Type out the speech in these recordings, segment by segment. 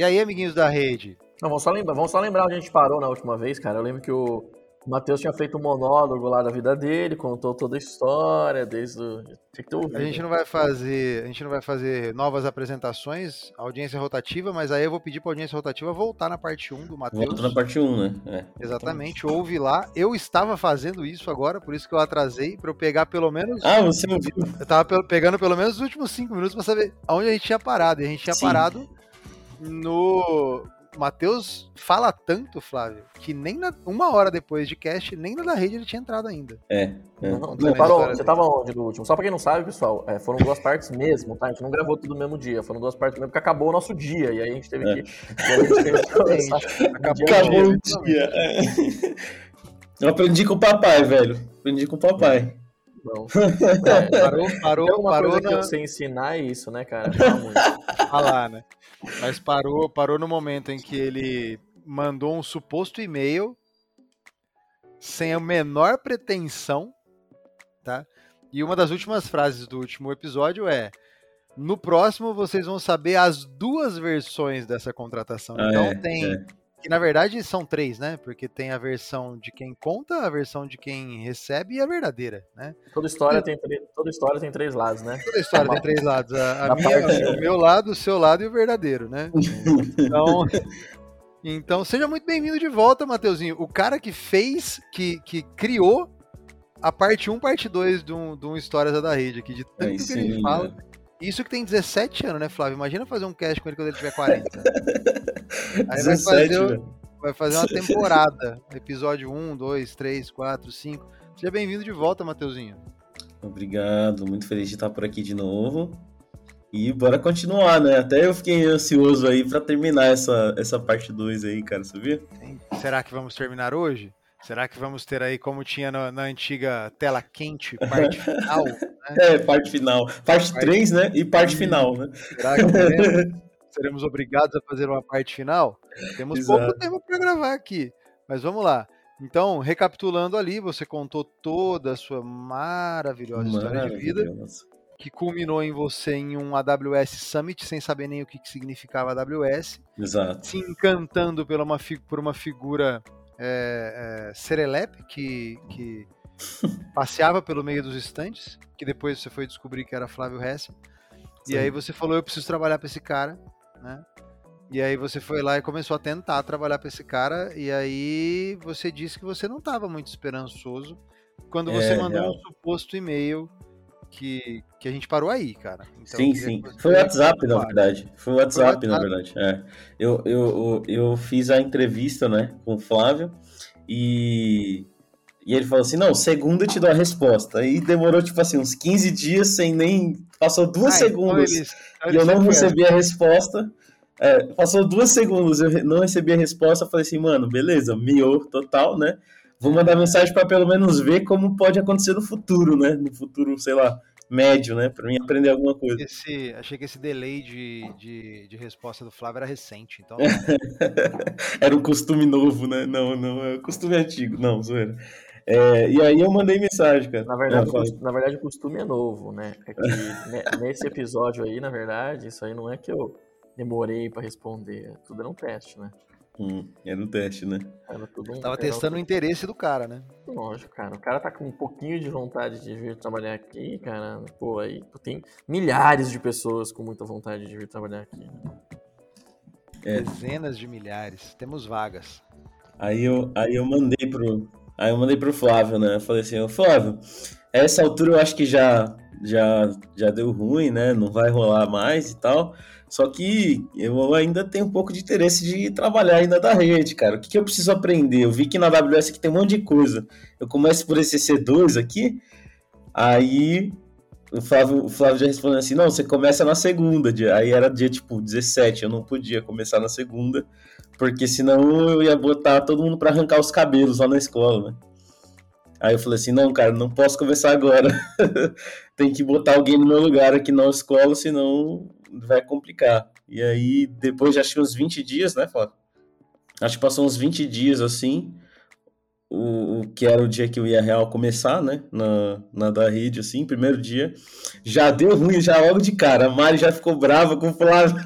E aí, amiguinhos da rede? Não, vamos só lembrar, vamos só lembrar onde a gente parou na última vez, cara. Eu lembro que o Matheus tinha feito um monólogo lá da vida dele, contou toda a história, desde o. Tinha que ouvido. A gente não vai fazer. A gente não vai fazer novas apresentações, audiência rotativa, mas aí eu vou pedir pra audiência rotativa voltar na parte 1 do Matheus. Volta na parte 1, né? É, Exatamente, ouve lá. Eu estava fazendo isso agora, por isso que eu atrasei, pra eu pegar pelo menos. Ah, você ouviu? Eu tava pegando pelo menos os últimos 5 minutos pra saber aonde a gente tinha parado. E a gente tinha Sim. parado no Matheus fala tanto, Flávio, que nem na, uma hora depois de cast, nem na da rede ele tinha entrado ainda. É. é. Não, não, parou, você tava onde no último? Só pra quem não sabe, pessoal, é, foram duas partes mesmo, tá? A gente não gravou tudo no mesmo dia, foram duas partes mesmo, porque acabou o nosso dia, e aí a gente teve é. que. Gente teve que acabou, acabou o dia. dia. É. Eu aprendi com o papai, velho. Aprendi com o papai. Não. É, parou, parou, parou. Na... que eu sei ensinar é isso, né, cara? Falar, né? Mas parou, parou no momento em que ele mandou um suposto e-mail sem a menor pretensão, tá? E uma das últimas frases do último episódio é: no próximo vocês vão saber as duas versões dessa contratação. Ah, então é, tem é. Que na verdade são três, né? Porque tem a versão de quem conta, a versão de quem recebe e a verdadeira, né? Toda história, tem, toda história tem três lados, né? Toda história tem três lados. A, a minha, o meu lado, o seu lado e o verdadeiro, né? Então, então seja muito bem-vindo de volta, Mateuzinho. O cara que fez, que, que criou a parte 1, parte 2 de um, de um Histórias da Rede aqui, de tanto Aí, que sim, ele fala. Né? Isso que tem 17 anos, né, Flávio? Imagina fazer um cast com ele quando ele tiver 40. Aí 17, vai fazer, vai fazer uma temporada. Episódio 1, 2, 3, 4, 5. Seja bem-vindo de volta, Mateuzinho. Obrigado, muito feliz de estar por aqui de novo. E bora continuar, né? Até eu fiquei ansioso aí para terminar essa, essa parte 2 aí, cara, sabia? Será que vamos terminar hoje? Será que vamos ter aí, como tinha na, na antiga tela quente, parte final? Né? É, parte final. Parte, parte 3, né? E parte final, né? Será que teremos, seremos obrigados a fazer uma parte final? Temos Exato. pouco tempo para gravar aqui, mas vamos lá. Então, recapitulando ali, você contou toda a sua maravilhosa história de vida, que culminou em você em um AWS Summit, sem saber nem o que, que significava AWS. Exato. Se encantando pela uma, por uma figura é, é, Serelepe, que, que passeava pelo meio dos estantes, que depois você foi descobrir que era Flávio Hesse. E aí você falou, eu preciso trabalhar para esse cara, né? E aí você foi lá e começou a tentar trabalhar para esse cara, e aí você disse que você não estava muito esperançoso quando você é, mandou um suposto e-mail que, que a gente parou aí, cara. Então, sim, sim. Foi o WhatsApp, na verdade. Foi o WhatsApp, na verdade. É. Eu, eu, eu fiz a entrevista, né, com o Flávio e, e ele falou assim, não, segunda eu te dou a resposta. Aí demorou, tipo assim, uns 15 dias sem nem... Passou duas segundos então eles, e eu não recebi a resposta. É, passou duas segundos, eu não recebi a resposta, falei assim, mano, beleza, miou total, né? Vou mandar mensagem para pelo menos ver como pode acontecer no futuro, né? No futuro, sei lá, médio, né? Para mim aprender alguma coisa. Esse, achei que esse delay de, de, de resposta do Flávio era recente, então. era um costume novo, né? Não, não, é um costume antigo. Não, zoeira. É, e aí eu mandei mensagem, cara. Na verdade, é, na verdade, o costume é novo, né? É que nesse episódio aí, na verdade, isso aí não é que eu demorei para responder. Tudo era um teste, né? Hum, era um teste, né? Era tudo um, Tava testando o interesse do cara, né? Lógico, cara. O cara tá com um pouquinho de vontade de vir trabalhar aqui, cara. Pô, aí tem milhares de pessoas com muita vontade de vir trabalhar aqui. Né? É. Dezenas de milhares. Temos vagas. Aí eu, aí eu mandei pro. Aí eu mandei pro Flávio, né? Eu falei assim, Flávio, essa altura eu acho que já, já, já deu ruim, né? Não vai rolar mais e tal. Só que eu ainda tenho um pouco de interesse de trabalhar ainda da rede, cara. O que, que eu preciso aprender? Eu vi que na AWS aqui tem um monte de coisa. Eu começo por esse C2 aqui, aí o Flávio, o Flávio já respondeu assim: não, você começa na segunda. Aí era dia tipo 17, eu não podia começar na segunda, porque senão eu ia botar todo mundo para arrancar os cabelos lá na escola, né? Aí eu falei assim: não, cara, não posso começar agora. tem que botar alguém no meu lugar aqui na escola, senão vai complicar. E aí, depois de acho que uns 20 dias, né, Flávio? Acho que passou uns 20 dias assim. o, o, que era o dia que eu ia real começar, né? Na, na da rede, assim, primeiro dia. Já deu ruim, já logo de cara. A Mari já ficou brava com o Flávio.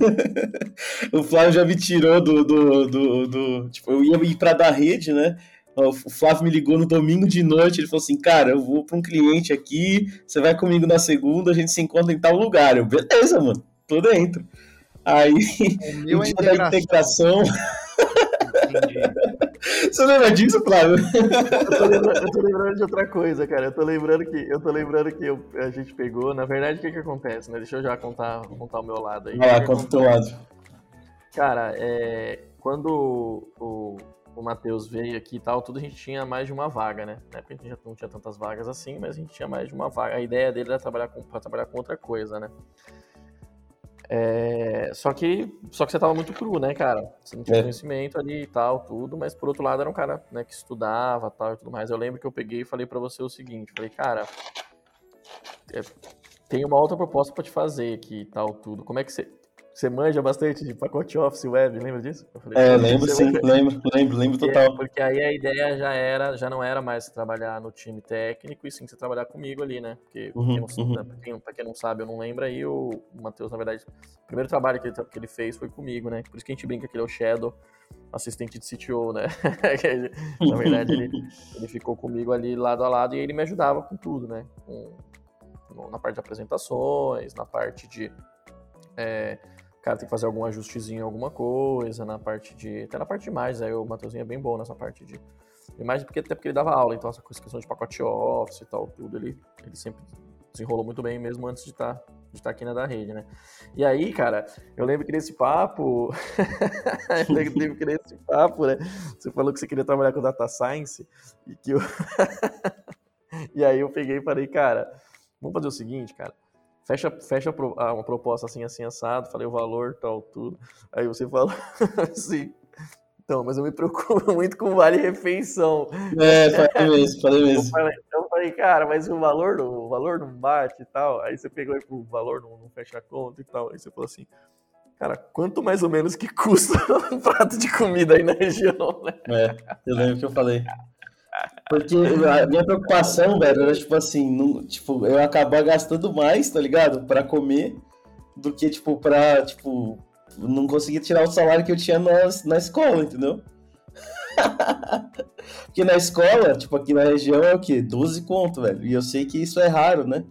o Flávio já me tirou do, do, do, do. Tipo, eu ia ir pra dar rede, né? O Flávio me ligou no domingo de noite, ele falou assim, cara, eu vou para um cliente aqui, você vai comigo na segunda, a gente se encontra em tal lugar. Eu, beleza, mano, tô dentro. Aí, o, dia da integração... Você lembra disso, Flávio? Eu tô, lembrando, eu tô, lembrando, de outra coisa, cara. Eu tô lembrando que, eu tô lembrando que eu, a gente pegou. Na verdade, o que que acontece, né? Deixa eu já contar, contar o meu lado aí. Vai lá, conta o teu lado. Cara, é, quando o, o Matheus veio aqui e tal, tudo a gente tinha mais de uma vaga, né? Na época a gente já não tinha tantas vagas assim, mas a gente tinha mais de uma vaga. A ideia dele era trabalhar com, trabalhar com outra coisa, né? É, só que só que você tava muito cru, né, cara? Você não tinha é. conhecimento ali e tal, tudo, mas por outro lado era um cara né, que estudava tal e tudo mais. Eu lembro que eu peguei e falei para você o seguinte, falei, cara, é, tem uma outra proposta para te fazer aqui e tal, tudo. Como é que você. Você manja bastante de pacote Office Web, lembra disso? Falei, é, lembro sim, lembro, lembro, lembro total. Porque aí a ideia já era, já não era mais trabalhar no time técnico, e sim você trabalhar comigo ali, né? Porque, uhum, pra, quem não, uhum. pra, quem, pra, quem, não sabe, eu não lembro aí, o Matheus, na verdade, o primeiro trabalho que ele, que ele fez foi comigo, né? Por isso que a gente brinca que ele é o Shadow, assistente de CTO, né? na verdade, ele, ele ficou comigo ali lado a lado e ele me ajudava com tudo, né? Com, na parte de apresentações, na parte de... É, cara tem que fazer algum ajustezinho, alguma coisa, na parte de. Até na parte de imagens, aí o Matheusinho é bem bom nessa parte de imagens, porque, até porque ele dava aula, então essa questão de pacote office e tal, tudo, ele, ele sempre desenrolou muito bem mesmo antes de estar tá, de tá aqui na da rede, né? E aí, cara, eu lembro que nesse papo, eu lembro que nesse papo, né? Você falou que você queria trabalhar com data science e que eu E aí eu peguei e falei, cara, vamos fazer o seguinte, cara, fecha, fecha ah, uma proposta assim, assim, assado, falei o valor, tal, tudo. Aí você fala assim, então, mas eu me preocupo muito com o vale refeição. É, falei mesmo, falei mesmo. Eu falei, eu falei, cara, mas o valor, não, o valor não bate e tal. Aí você pegou e o valor não, não fecha a conta e tal. Aí você falou assim, cara, quanto mais ou menos que custa um prato de comida aí na região, né? É, eu lembro que eu falei. Porque a minha preocupação, velho, era tipo assim, não, tipo, eu acabar gastando mais, tá ligado? Pra comer, do que, tipo, pra, tipo, não conseguir tirar o salário que eu tinha na, na escola, entendeu? Porque na escola, tipo, aqui na região é o quê? 12 conto, velho. E eu sei que isso é raro, né?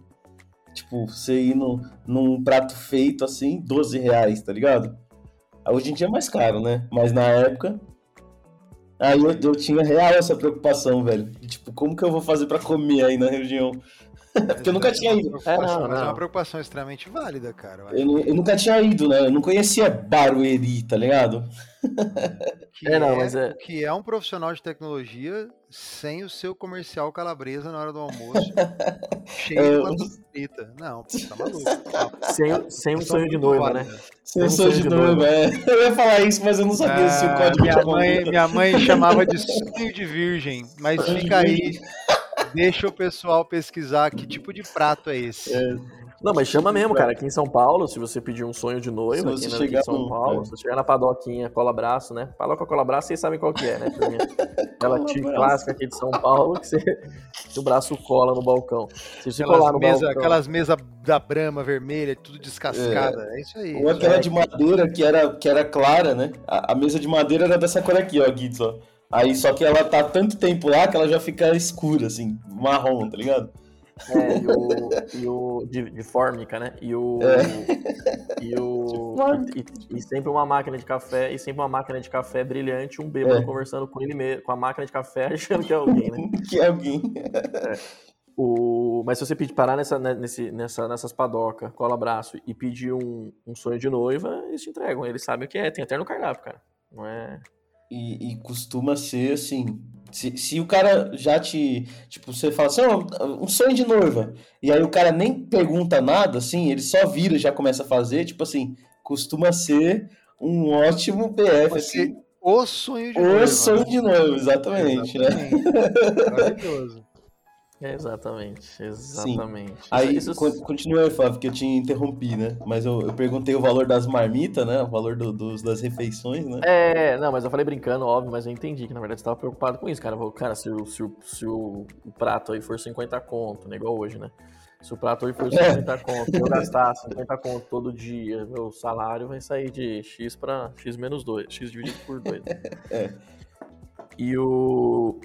Tipo, você ir no, num prato feito assim, 12 reais, tá ligado? Hoje em dia é mais caro, né? Mas na época, Aí eu, eu tinha real essa preocupação, velho. Tipo, como que eu vou fazer para comer aí na região? Porque eu nunca tinha ido. É, não, mas é uma preocupação extremamente válida, cara. Eu, eu, eu, nunca tinha ido, né? Eu não conhecia Barueri, tá ligado? Que é, não, é, mas é... Que é um profissional de tecnologia sem o seu comercial calabresa na hora do almoço. cheio é, de frita. Não, tá maluco. Sem, sem um sonho de noiva, né? Sem um sonho de noiva, é. Eu ia falar isso, mas eu não sabia ah, se o ah, código minha mãe, minha mãe chamava de sonho de virgem, mas fica aí. Deixa o pessoal pesquisar que tipo de prato é esse. É. Não, mas chama mesmo, cara. Aqui em São Paulo, se você pedir um sonho de noiva, aqui, né, aqui em São Paulo, é. se você chegar na padoquinha, cola braço, né? Padoca cola braço, vocês sabem qual que é, né? Aquela tia clássica aqui de São Paulo, que, você, que o braço cola no balcão. Se você aquelas colar no mesa, balcão... Aquelas mesas da brama vermelha, tudo descascada. É, é isso aí. Ou aquela de madeira que era, que era clara, né? A, a, mesa de madeira era dessa cor aqui, ó, Guides, ó. Aí só que ela tá tanto tempo lá que ela já fica escura, assim, marrom, tá ligado? É, e o, e o de, de fórmica, né? E o. É. E o. E, e, sempre uma máquina de café, e sempre uma máquina de café brilhante, um bêbado é. conversando com ele mesmo, com a máquina de café, achando que é alguém, né? que é alguém. É. O, mas se você pedir parar nessa, né, nesse, nessa, nessas padocas, cola braço e pedir um, um sonho de noiva, eles te entregam. Eles sabem o que é, tem até no cardápio, cara. Não é. E, e costuma ser assim, se, se o cara já te. Tipo, você fala assim, oh, um sonho de noiva. E aí o cara nem pergunta nada, assim, ele só vira e já começa a fazer, tipo assim, costuma ser um ótimo PF. Assim. O sonho de o noiva. O sonho de noiva, exatamente, né? exatamente. né? Maravilhoso. Exatamente, exatamente. Sim. Aí, isso... continua, Flávio, que eu te interrompi, né? Mas eu, eu perguntei o valor das marmitas, né? O valor do, dos, das refeições, né? É, não, mas eu falei brincando, óbvio, mas eu entendi que na verdade você estava preocupado com isso, cara. Cara, se, o, se, o, se o, prato aí for 50 conto, né? Igual hoje, né? Se o prato hoje for 50 é. conto, eu gastar 50 conto todo dia, meu salário vai sair de X para X menos 2, X dividido por 2. É. E o.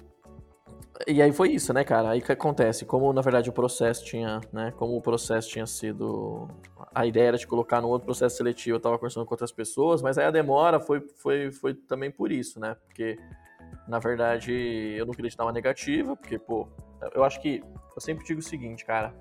E aí foi isso, né, cara? Aí que acontece, como na verdade o processo tinha, né, como o processo tinha sido, a ideia era de colocar no outro processo seletivo, eu tava conversando com outras pessoas, mas aí a demora foi, foi, foi também por isso, né, porque na verdade eu não queria te dar uma negativa, porque, pô, eu acho que, eu sempre digo o seguinte, cara,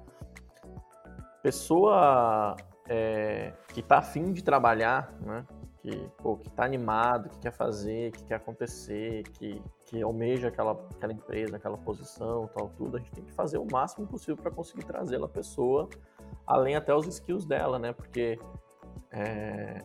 pessoa é, que tá afim de trabalhar, né, que, pô, que tá animado, que quer fazer, que quer acontecer, que, que almeja aquela, aquela empresa, aquela posição, tal, tudo, a gente tem que fazer o máximo possível para conseguir trazer a pessoa, além até os skills dela, né? Porque é,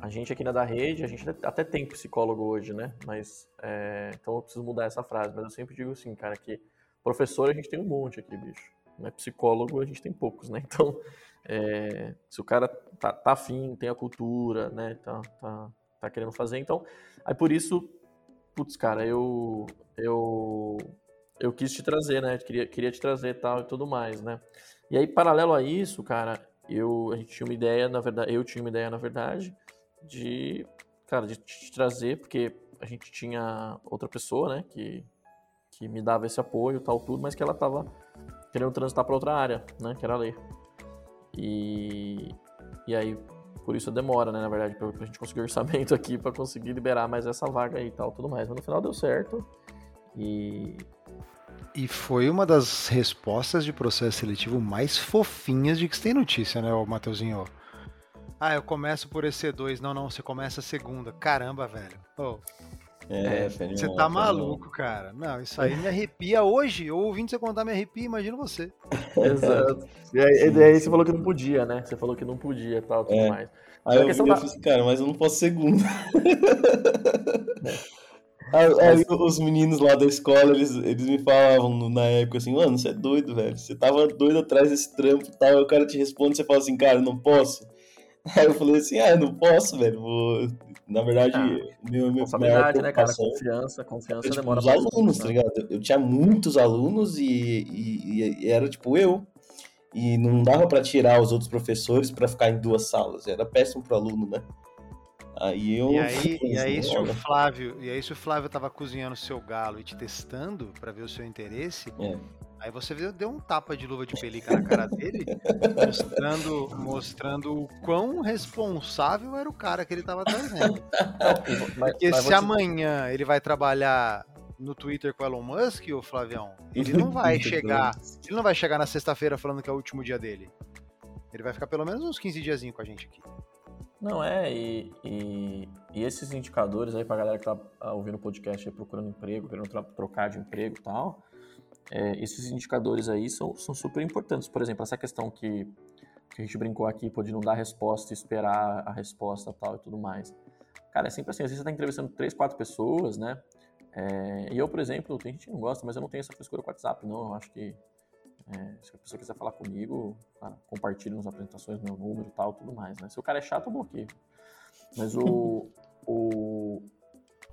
a gente aqui na da rede, a gente até tem psicólogo hoje, né? Mas, é, então eu preciso mudar essa frase, mas eu sempre digo assim, cara, que professor a gente tem um monte aqui, bicho. Né? Psicólogo a gente tem poucos, né? Então, é, se o cara tá, tá afim, tem a cultura, né? Tá, tá, tá querendo fazer. Então, aí por isso, putz, cara, eu, eu, eu quis te trazer, né? Queria, queria te trazer tal e tudo mais, né? E aí, paralelo a isso, cara, eu, a gente tinha uma ideia, na verdade, eu tinha uma ideia, na verdade, de, cara, de te trazer, porque a gente tinha outra pessoa, né, que, que me dava esse apoio tal, tudo, mas que ela tava querendo transitar para outra área, né, que era a. E, e aí, por isso a demora, né, na verdade, pra, pra gente conseguir orçamento aqui para conseguir liberar mais essa vaga aí e tal, tudo mais. Mas no final deu certo. E. E foi uma das respostas de processo seletivo mais fofinhas de que você tem notícia, né, Matheusinho? Ah, eu começo por EC2. Não, não, você começa a segunda. Caramba, velho. Oh, é, você tá maluco, cara. Não, isso aí me arrepia hoje. Eu ouvindo você contar me arrepia, imagina você. Exato. E aí, e aí, você falou que não podia, né? Você falou que não podia e tal, tudo é. mais. Aí eu, eu da... fiz, cara, mas eu não posso segundo. Aí, aí, os meninos lá da escola, eles, eles me falavam na época assim, mano, você é doido, velho. Você tava doido atrás desse trampo e tal. Aí o cara te responde, você fala assim, cara, não posso. Aí eu falei assim, ah, não posso, velho. Vou na verdade, ah, meu, meu responsabilidade, né, cara? Confiança, confiança eu, tipo, demora Os alunos, tá ligado? Eu tinha muitos alunos e, e, e, era tipo eu. E não dava para tirar os outros professores para ficar em duas salas. Era péssimo pro aluno, né? Aí eu. E aí, e aí se o Flávio, e aí se o Flávio tava cozinhando seu galo e te testando para ver o seu interesse, é. Aí você deu um tapa de luva de pelica na cara dele, mostrando, mostrando o quão responsável era o cara que ele estava trazendo. Porque se amanhã ele vai trabalhar no Twitter com o Elon Musk, o Flavião, ele não vai chegar. Ele não vai chegar na sexta-feira falando que é o último dia dele. Ele vai ficar pelo menos uns 15 diazinhos com a gente aqui. Não, é, e, e, e, esses indicadores aí pra galera que tá ouvindo o podcast aí, procurando emprego, querendo trocar de emprego e tal, é, esses indicadores aí são, são super importantes. Por exemplo, essa questão que, que a gente brincou aqui, pode não dar resposta esperar a resposta tal e tudo mais. Cara, é sempre assim, às vezes você está entrevistando três, quatro pessoas, né? É, e eu, por exemplo, tem gente que não gosta, mas eu não tenho essa frescura com o WhatsApp, não. Eu acho que é, se a pessoa quiser falar comigo, cara, compartilhe nas apresentações meu número tal, tudo mais, né? Se o cara é chato, eu bloqueio. Mas o, o,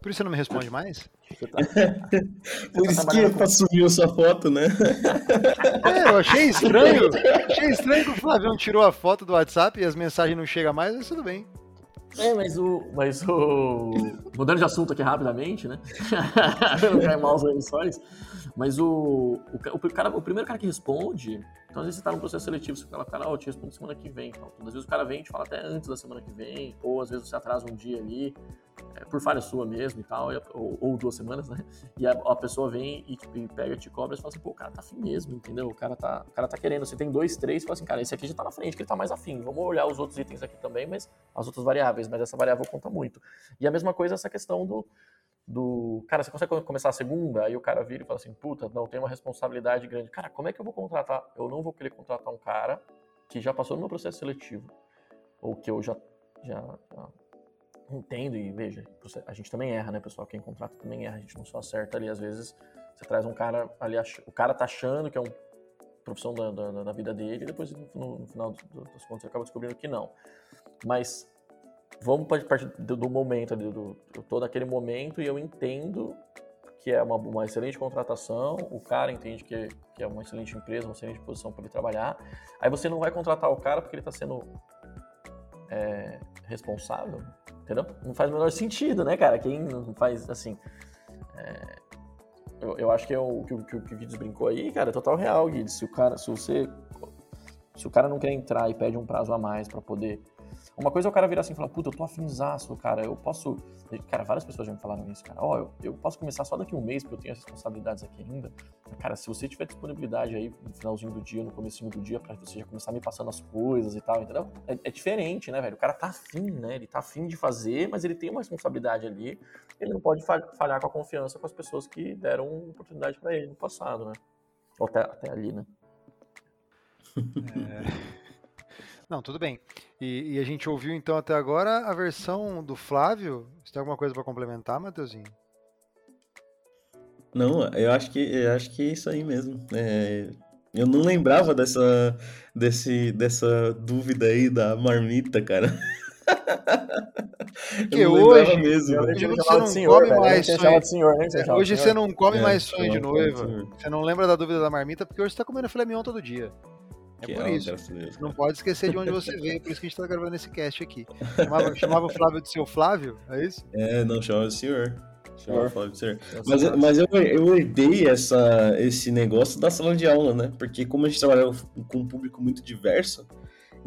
por isso você não me responde mais? Tá... Por isso tá que com... sumiu sua foto, né? É, eu achei estranho. achei estranho que o Flavião tirou a foto do WhatsApp e as mensagens não chegam mais, mas tudo bem. É, mas o. Mas o. Mudando de assunto aqui rapidamente, né? não cair mal os stories. Mas o, o, o, cara, o primeiro cara que responde, então às vezes você tá num processo seletivo, você fala, cara, oh, te respondo semana que vem. Então, às vezes o cara vem e te fala até antes da semana que vem, ou às vezes você atrasa um dia ali, é, por falha sua mesmo e tal, ou, ou, duas semanas, né? E a, a pessoa vem e, tipo, e pega, te cobra e fala assim, pô, o cara tá afim mesmo, entendeu? O cara tá, o cara tá querendo. Você tem dois, três, fala assim, cara, esse aqui já tá na frente, que ele tá mais afim. Vamos olhar os outros itens aqui também, mas as outras variáveis, mas essa variável conta muito. E a mesma coisa essa questão do do cara, você consegue começar a segunda? Aí o cara vira e fala assim: puta, não, tem uma responsabilidade grande. Cara, como é que eu vou contratar? Eu não vou querer contratar um cara que já passou no meu processo seletivo, ou que eu já, já, já entendo e veja, a gente também erra, né, pessoal? Quem contrata também erra, a gente não só acerta ali, às vezes Você traz um cara ali, o cara tá achando que é uma profissão da, da, da vida dele, e depois no, no final das contas você acaba descobrindo que não. Mas vamos partir do, do momento ali, do, eu tô naquele momento e eu entendo que é uma, uma excelente contratação, o cara entende que, que é uma excelente empresa, uma excelente posição para ele trabalhar. Aí você não vai contratar o cara porque ele está sendo é, responsável, entendeu? Não faz o menor sentido, né, cara? Quem não faz assim. É, eu, eu, acho que é o que, que, que o Guides brincou aí, cara, é total real, Guides. Se o cara, se você. Se o cara não quer entrar e pede um prazo a mais para poder uma coisa é o cara virar assim e falar, puta, eu tô afinzaço, cara, eu posso. Cara, várias pessoas já me falaram isso, cara. Ó, oh, eu, eu posso começar só daqui um mês, porque eu tenho as responsabilidades aqui ainda. Cara, se você tiver disponibilidade aí no finalzinho do dia, no comecinho do dia, pra você já começar me passando as coisas e tal, entendeu? É, é diferente, né, velho? O cara tá afim, né? Ele tá afim de fazer, mas ele tem uma responsabilidade ali. Ele não pode falhar com a confiança com as pessoas que deram oportunidade para ele no passado, né? Ou até, até ali, né? É... Não, tudo bem. E, e, a gente ouviu então até agora a versão do Flávio. Você tem alguma coisa para complementar, Matheusinho? Não, eu acho que eu acho que é isso aí mesmo. É, eu não lembrava dessa, desse, dessa dúvida aí da marmita, cara. Que hoje, mesmo, hoje você não senhor, come mais sonho. Senhor, hoje você não come é, mais sonho de noiva. Você não lembra da dúvida da marmita porque hoje você tá comendo filé mignon todo dia. É por é, isso. Não pode esquecer de onde você veio, por isso que a gente tá gravando esse cast aqui. Chamava, chamava o Flávio de seu Flávio, é isso? É, não, chamava de senhor. Chamava Flávio de senhor. Mas, mas eu, eu herdei essa, esse negócio da sala de aula, né? Porque como a gente trabalhava com um público muito diverso,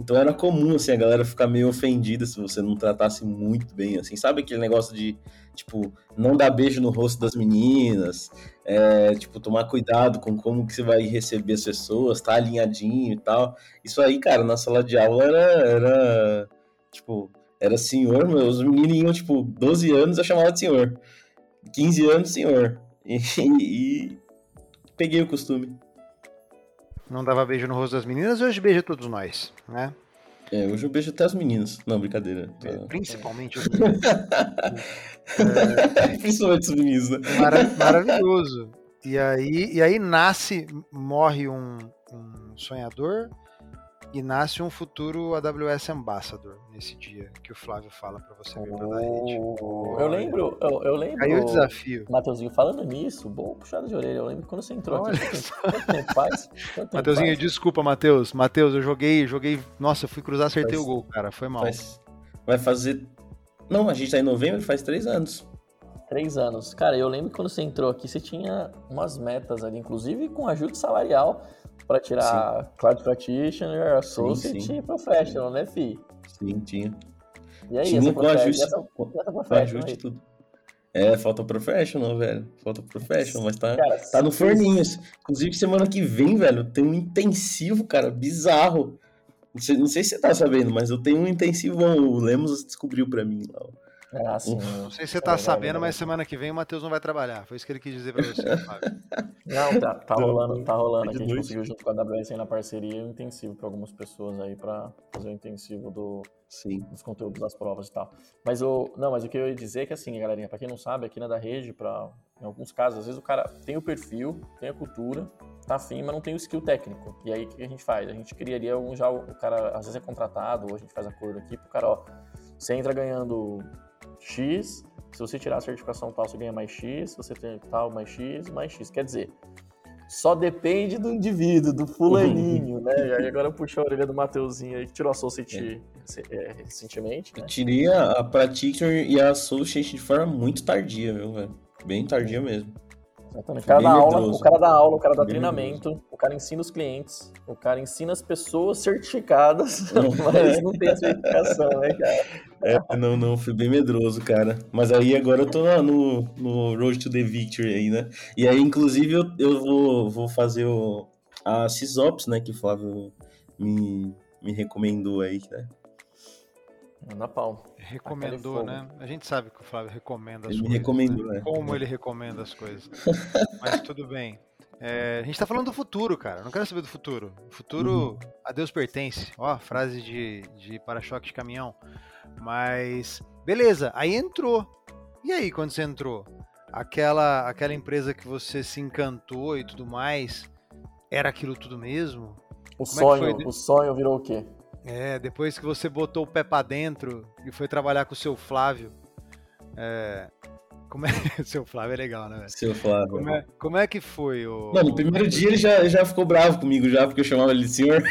então era comum, assim, a galera ficar meio ofendida se você não tratasse muito bem, assim. Sabe aquele negócio de, tipo, não dar beijo no rosto das meninas, é, tipo, tomar cuidado com como que você vai receber as pessoas, tá alinhadinho e tal. Isso aí, cara, na sala de aula era, era tipo, era senhor, meus menininhos, tipo, 12 anos eu chamava de senhor. 15 anos, senhor. E, e peguei o costume. Não dava beijo no rosto das meninas, hoje beija todos nós, né? É, hoje eu beijo até as meninas. Não, brincadeira. É, principalmente os meninos. é... Principalmente os meninos, né? Mara maravilhoso. E aí, e aí nasce, morre um, um sonhador, e nasce um futuro AWS Ambassador nesse dia que o Flávio fala para você vir pra rede. Oh, eu lembro, eu, eu lembro. Aí o desafio. Mateuzinho, falando nisso, bom puxada de orelha. Eu lembro quando você entrou Olha aqui. Quanto tempo faz? Mateuzinho, desculpa, Matheus. Matheus, eu joguei, joguei. Nossa, fui cruzar, acertei faz, o gol, cara. Foi mal. Faz, vai fazer. Não, a gente tá em novembro, faz três anos. Três anos. Cara, eu lembro que quando você entrou aqui, você tinha umas metas ali, inclusive com ajuda salarial para tirar sim. Cloud Practitioner, Associate sim, sim. e Professional, né, Fi? Sim, tinha. E aí, tinha com ajuste, essa, essa ajuste tudo. É, falta professional, velho. Falta professional, mas tá, cara, tá no forninho. Inclusive, semana que vem, velho, tem um intensivo, cara, bizarro. Não sei, não sei se você tá sabendo, mas eu tenho um intensivão. O Lemos descobriu pra mim lá. Ah, sim. Não sei se você tá sabendo, mas semana que vem o Matheus não vai trabalhar. Foi isso que ele quis dizer pra você, Fábio. Não, tá, tá rolando, tá rolando. A gente conseguiu junto com a AWS aí na parceria um intensivo para algumas pessoas aí para fazer o intensivo do, Sim. dos conteúdos das provas e tal. Mas o, não, mas o que eu ia dizer é que assim, galerinha, para quem não sabe, aqui na da rede, para em alguns casos, às vezes o cara tem o perfil, tem a cultura, tá afim, mas não tem o skill técnico. E aí o que a gente faz? A gente criaria um já o cara às vezes é contratado, ou a gente faz acordo aqui pro cara, ó, você entra ganhando X, se você tirar a certificação tal, você ganha mais X, se você tem tal, mais X, mais X. Quer dizer, só depende do indivíduo, do fulaninho, né? E aí agora puxou a orelha do Mateuzinho aí, que tirou a Associate é. é, recentemente. Né? Eu tirei a, Practitioner e a Associate de forma muito tardia, viu, velho? Bem tardia mesmo. Exatamente. O cara, dá aula, o cara dá aula, o cara dá treinamento, o cara ensina os clientes, o cara ensina as pessoas certificadas, mas não tem a certificação, né, cara? É, não, não, fui bem medroso, cara. Mas aí agora eu tô no, no Road to the Victory aí, né? E aí, inclusive, eu, eu vou, vou fazer o, a SysOps, né, que o Flávio me, me recomendou aí, né? Manda pau. Recomendou, né? A gente sabe que o Flávio recomenda as ele coisas. Ele recomendou, né? Como ele recomenda as coisas. Mas tudo bem. É, a gente tá falando do futuro, cara. Não quero saber do futuro. O futuro uhum. a Deus pertence. Ó, frase de, de para-choque de caminhão. Mas, beleza, aí entrou. E aí, quando você entrou? aquela, aquela empresa que você se encantou e tudo mais, era aquilo tudo mesmo? O Como sonho, é o sonho virou o quê? É, depois que você botou o pé para dentro e foi trabalhar com o seu Flávio, é, como é seu Flávio é legal, né? Seu Flávio. Como é, como é que foi o. Mano, no primeiro dia ele já, já ficou bravo comigo, já, porque eu chamava ele de senhor.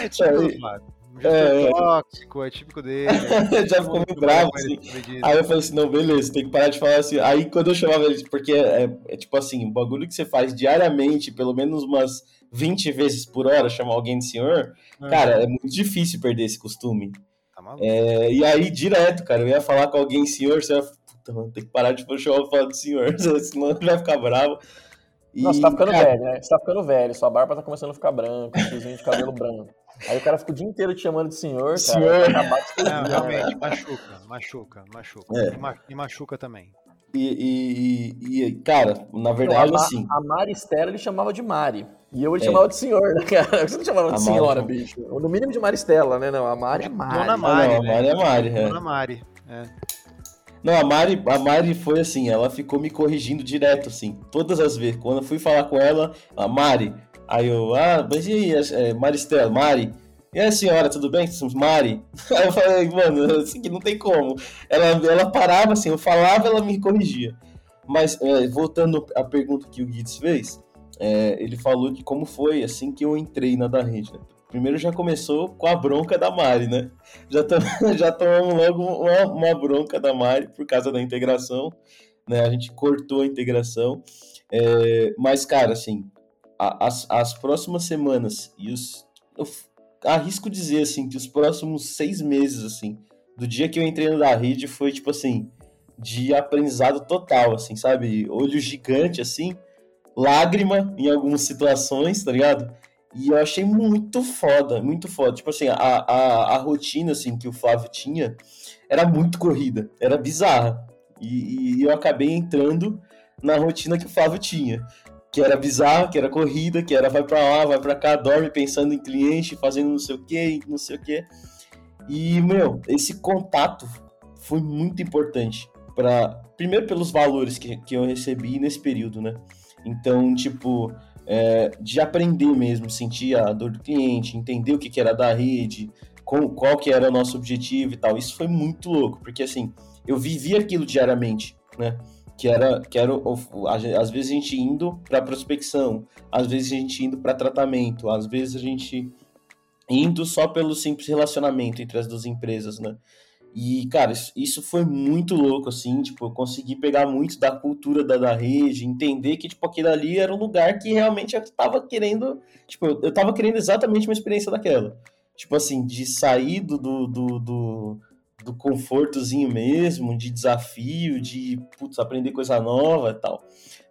É, tipo, Flávio. É, é, tóxico, é típico dele. já ficou muito bravo, assim. Aí eu falei assim, não, beleza, tem que parar de falar assim. Aí quando eu chamava ele, porque é, é, tipo assim, o bagulho que você faz diariamente, pelo menos umas 20 vezes por hora, chamar alguém de senhor, uhum. cara, é muito difícil perder esse costume. Tá é, e aí, direto, cara, eu ia falar com alguém, senhor, você ia, puta, mano, tem que parar de chamar falar de senhor, senão ele vai ficar bravo. E, Nossa, você tá ficando cara... velho, né? Você tá ficando velho, sua barba tá começando a ficar branca, fiozinho de cabelo branco. Aí o cara fica o dia inteiro te chamando de senhor, senhor. cara. Não, realmente, machuca, machuca, machuca. É. E machuca também. E, e, e, cara, na verdade, a, assim. A Mari Estela ele chamava de Mari. E eu ele é. chamava de senhor, né, cara? Você não chamava de senhora, Mari, bicho. No mínimo de Maristela, né? Não, a Mari é Mari. Dona Mari. Ah, não, a Mari é Mari. É. Dona Mari. É. Não, a Mari, a Mari foi assim, ela ficou me corrigindo direto, assim, todas as vezes. Quando eu fui falar com ela, a Mari, aí eu, ah, mas e aí, é, Maristela, Mari? E a senhora, tudo bem? Mari? Aí eu falei, mano, assim que não tem como. Ela, ela parava assim, eu falava, ela me corrigia. Mas, é, voltando à pergunta que o Guides fez, é, ele falou de como foi assim que eu entrei na da rede. Né? Primeiro já começou com a bronca da Mari, né? Já, tom, já tomamos logo uma, uma, bronca da Mari por causa da integração, né? A gente cortou a integração. É, mas, cara, assim, as, as próximas semanas e os. Eu arrisco dizer, assim, que os próximos seis meses, assim, do dia que eu entrei na rede foi, tipo assim, de aprendizado total, assim, sabe? Olho gigante, assim, lágrima em algumas situações, tá ligado? E eu achei muito foda, muito foda. Tipo assim, a, a, a rotina, assim, que o Flávio tinha era muito corrida, era bizarra. E, e eu acabei entrando na rotina que o Flávio tinha que era bizarro, que era corrida, que era vai para lá, vai para cá, dorme pensando em cliente, fazendo não sei o que, não sei o que. E, meu, esse contato foi muito importante para primeiro pelos valores que, que eu recebi nesse período, né? Então, tipo, é, de aprender mesmo, sentir a dor do cliente, entender o que, que era da rede, com, qual que era o nosso objetivo e tal. Isso foi muito louco, porque assim, eu vivi aquilo diariamente, né? Que era, que era às vezes a gente indo para prospecção, às vezes a gente indo para tratamento, às vezes a gente indo só pelo simples relacionamento entre as duas empresas, né? E, cara, isso foi muito louco, assim, tipo, eu consegui pegar muito da cultura da, da rede, entender que, tipo, aquilo ali era um lugar que realmente eu tava querendo, tipo, eu tava querendo exatamente uma experiência daquela. Tipo assim, de sair do, do, do, do, confortozinho mesmo, de desafio, de, putz, aprender coisa nova e tal.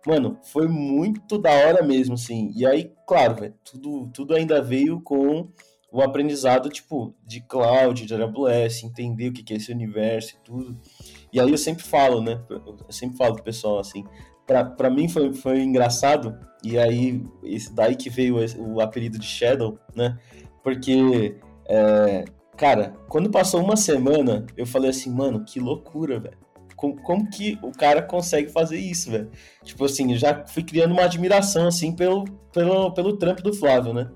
Mano, foi muito da hora mesmo, assim. E aí, claro, tudo, tudo ainda veio com o aprendizado, tipo, de cloud, de AWS, entender o que é esse universo e tudo. E aí eu sempre falo, né? Eu sempre falo pro pessoal, assim, para mim foi, foi engraçado, e aí, esse daí que veio o apelido de Shadow, né? Porque, é, cara, quando passou uma semana, eu falei assim, mano, que loucura, velho. Como, como, que o cara consegue fazer isso, velho? Tipo assim, eu já fui criando uma admiração, assim, pelo, pelo, pelo trampo do Flávio, né?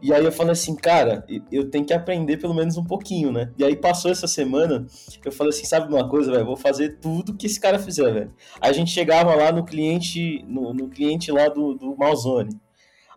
E aí eu falei assim, cara, eu tenho que aprender pelo menos um pouquinho, né? E aí passou essa semana, eu falei assim, sabe uma coisa, velho? Vou fazer tudo que esse cara fizer, velho. A gente chegava lá no cliente, no, no cliente lá do, do Malzone.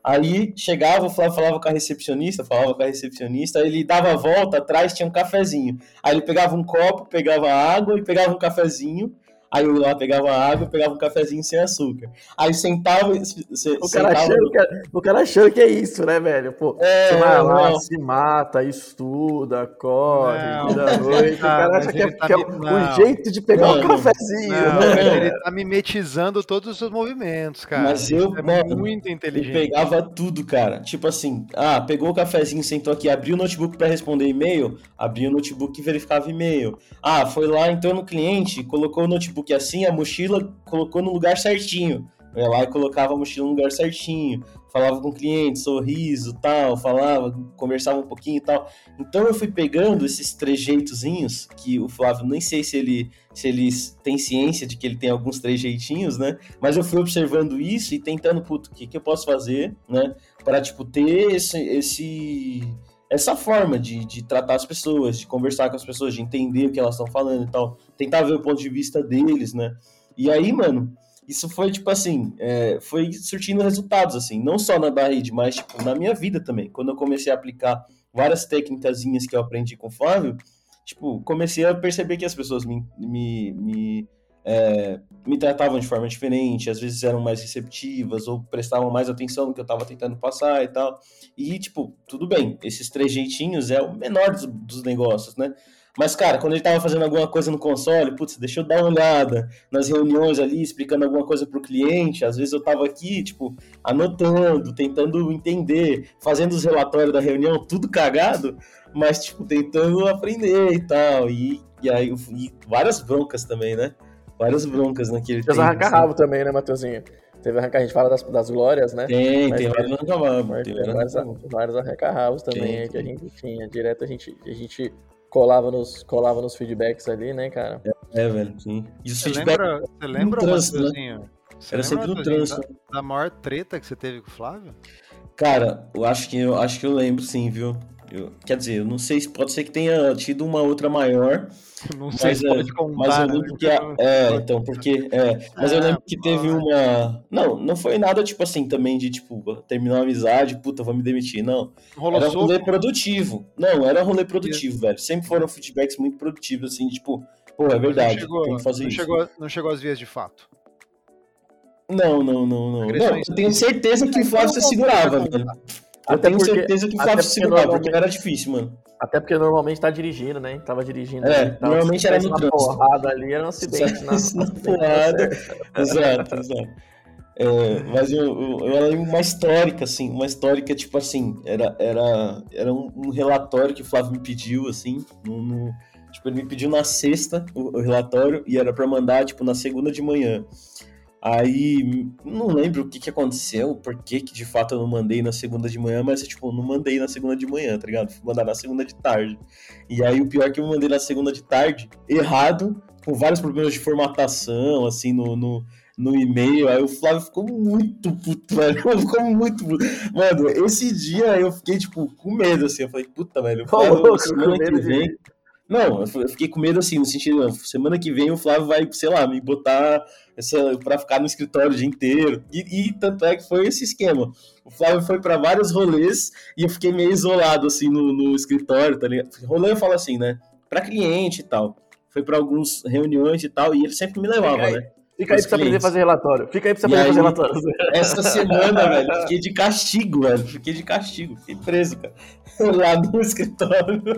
Aí chegava, falava com a recepcionista, falava com a recepcionista, ele dava a volta, atrás tinha um cafezinho. Aí ele pegava um copo, pegava água e pegava um cafezinho. Aí eu lá pegava água, pegava um cafezinho sem açúcar. Aí sentava. Se, o, cara sentava... Achando que, é, o cara achando que é isso, né, velho? Pô, é, você vai lá, não. se mata, estuda, corre, da noite. Tá, o cara acha que é, tá que é um jeito de pegar mano, um cafezinho. Não, né? Ele tá mimetizando todos os seus movimentos, cara. Mas eu, é mano, muito inteligente. Eu pegava tudo, cara. Tipo assim, ah, pegou o cafezinho, sentou aqui, abriu o notebook para responder e-mail, abriu o notebook e verificava e-mail. Ah, foi lá, entrou no cliente, colocou o notebook porque assim a mochila colocou no lugar certinho. Eu ia lá e colocava a mochila no lugar certinho. falava com o cliente, sorriso, tal, falava, conversava um pouquinho e tal. Então eu fui pegando esses trejeitozinhos que o Flávio nem sei se ele se ele tem ciência de que ele tem alguns trejeitinhos, né? Mas eu fui observando isso e tentando, puto, o que, que eu posso fazer, né? Para tipo ter esse, esse essa forma de, de tratar as pessoas, de conversar com as pessoas, de entender o que elas estão falando e tal, tentar ver o ponto de vista deles, né? E aí, mano, isso foi, tipo assim, é, foi surtindo resultados, assim, não só na rede, mas, tipo, na minha vida também. Quando eu comecei a aplicar várias técnicas que eu aprendi com o Flávio, tipo, comecei a perceber que as pessoas me, me, me, é, me tratavam de forma diferente, às vezes eram mais receptivas ou prestavam mais atenção no que eu estava tentando passar e tal. E, tipo, tudo bem, esses três jeitinhos é o menor dos, dos negócios, né? Mas, cara, quando ele tava fazendo alguma coisa no console, putz, deixa eu dar uma olhada nas reuniões ali, explicando alguma coisa pro cliente. Às vezes eu tava aqui, tipo, anotando, tentando entender, fazendo os relatórios da reunião, tudo cagado, mas, tipo, tentando aprender e tal. E, e aí, e várias broncas também, né? Várias broncas naquele tempo. arranca rabo assim. também, né, Matheusinho? Teve arranca, a gente fala das, das glórias, né? Tem, Mas tem vários arranca-rabos. Vários, vários arranca-rabos também tem, que a gente tinha. Direto a gente, a gente colava nos, colava nos feedbacks ali, né, cara? É, é velho, sim. E os você feedback lembra, você lembra trânsito, né? Era sempre no trânsito. Da, da maior treta que você teve com o Flávio? Cara, eu acho que eu acho que eu lembro sim, viu? Eu, quer dizer, eu não sei se pode ser que tenha tido uma outra maior. Não sei mas, se pode contar, mas eu né? lembro né? que a, é, então, porque é, mas eu lembro que teve uma, não, não foi nada tipo assim também de tipo terminar a amizade, puta, vou me demitir, não. Rolou era rolê produtivo. Não, era rolê produtivo, velho. Sempre foram feedbacks muito produtivos assim, tipo, pô, é verdade, chegou, tem que fazer não isso. Chegou, não chegou às vias de fato. Não, não, não, não. não eu tenho certeza que o Flávio se segurava, velho. Eu tenho porque, certeza que o Flávio se segurava, porque era difícil, mano. Até porque normalmente tá dirigindo, né? Tava dirigindo. É, ali, normalmente era no trânsito. porrada ali, era um acidente. na, na porrada. exato, exato. É, mas eu, eu, eu lembro uma histórica, assim, uma histórica, tipo assim, era, era, era um, um relatório que o Flávio me pediu, assim, no, no, tipo, ele me pediu na sexta o, o relatório e era para mandar, tipo, na segunda de manhã. Aí, não lembro o que, que aconteceu, por que, que de fato eu não mandei na segunda de manhã, mas, tipo, não mandei na segunda de manhã, tá ligado? Fui mandar na segunda de tarde. E aí, o pior é que eu mandei na segunda de tarde, errado, com vários problemas de formatação, assim, no, no, no e-mail. Aí o Flávio ficou muito puto, velho. Ficou muito puto. Mano, esse dia eu fiquei, tipo, com medo, assim. Eu falei, puta, velho, Flávio, semana que vem. Não, eu fiquei com medo assim, no sentido, semana que vem o Flávio vai, sei lá, me botar essa, pra ficar no escritório o dia inteiro. E, e tanto é que foi esse esquema. O Flávio foi para vários rolês e eu fiquei meio isolado assim no, no escritório, tá ligado? Rolê eu falo assim, né? Pra cliente e tal. Foi para algumas reuniões e tal, e ele sempre me levava, né? Fica aí pra você aprender a fazer relatório. Fica aí pra você aprender a fazer relatório. Essa semana, velho, fiquei de castigo, velho. Fiquei de castigo. Fiquei preso, cara. Lá no escritório.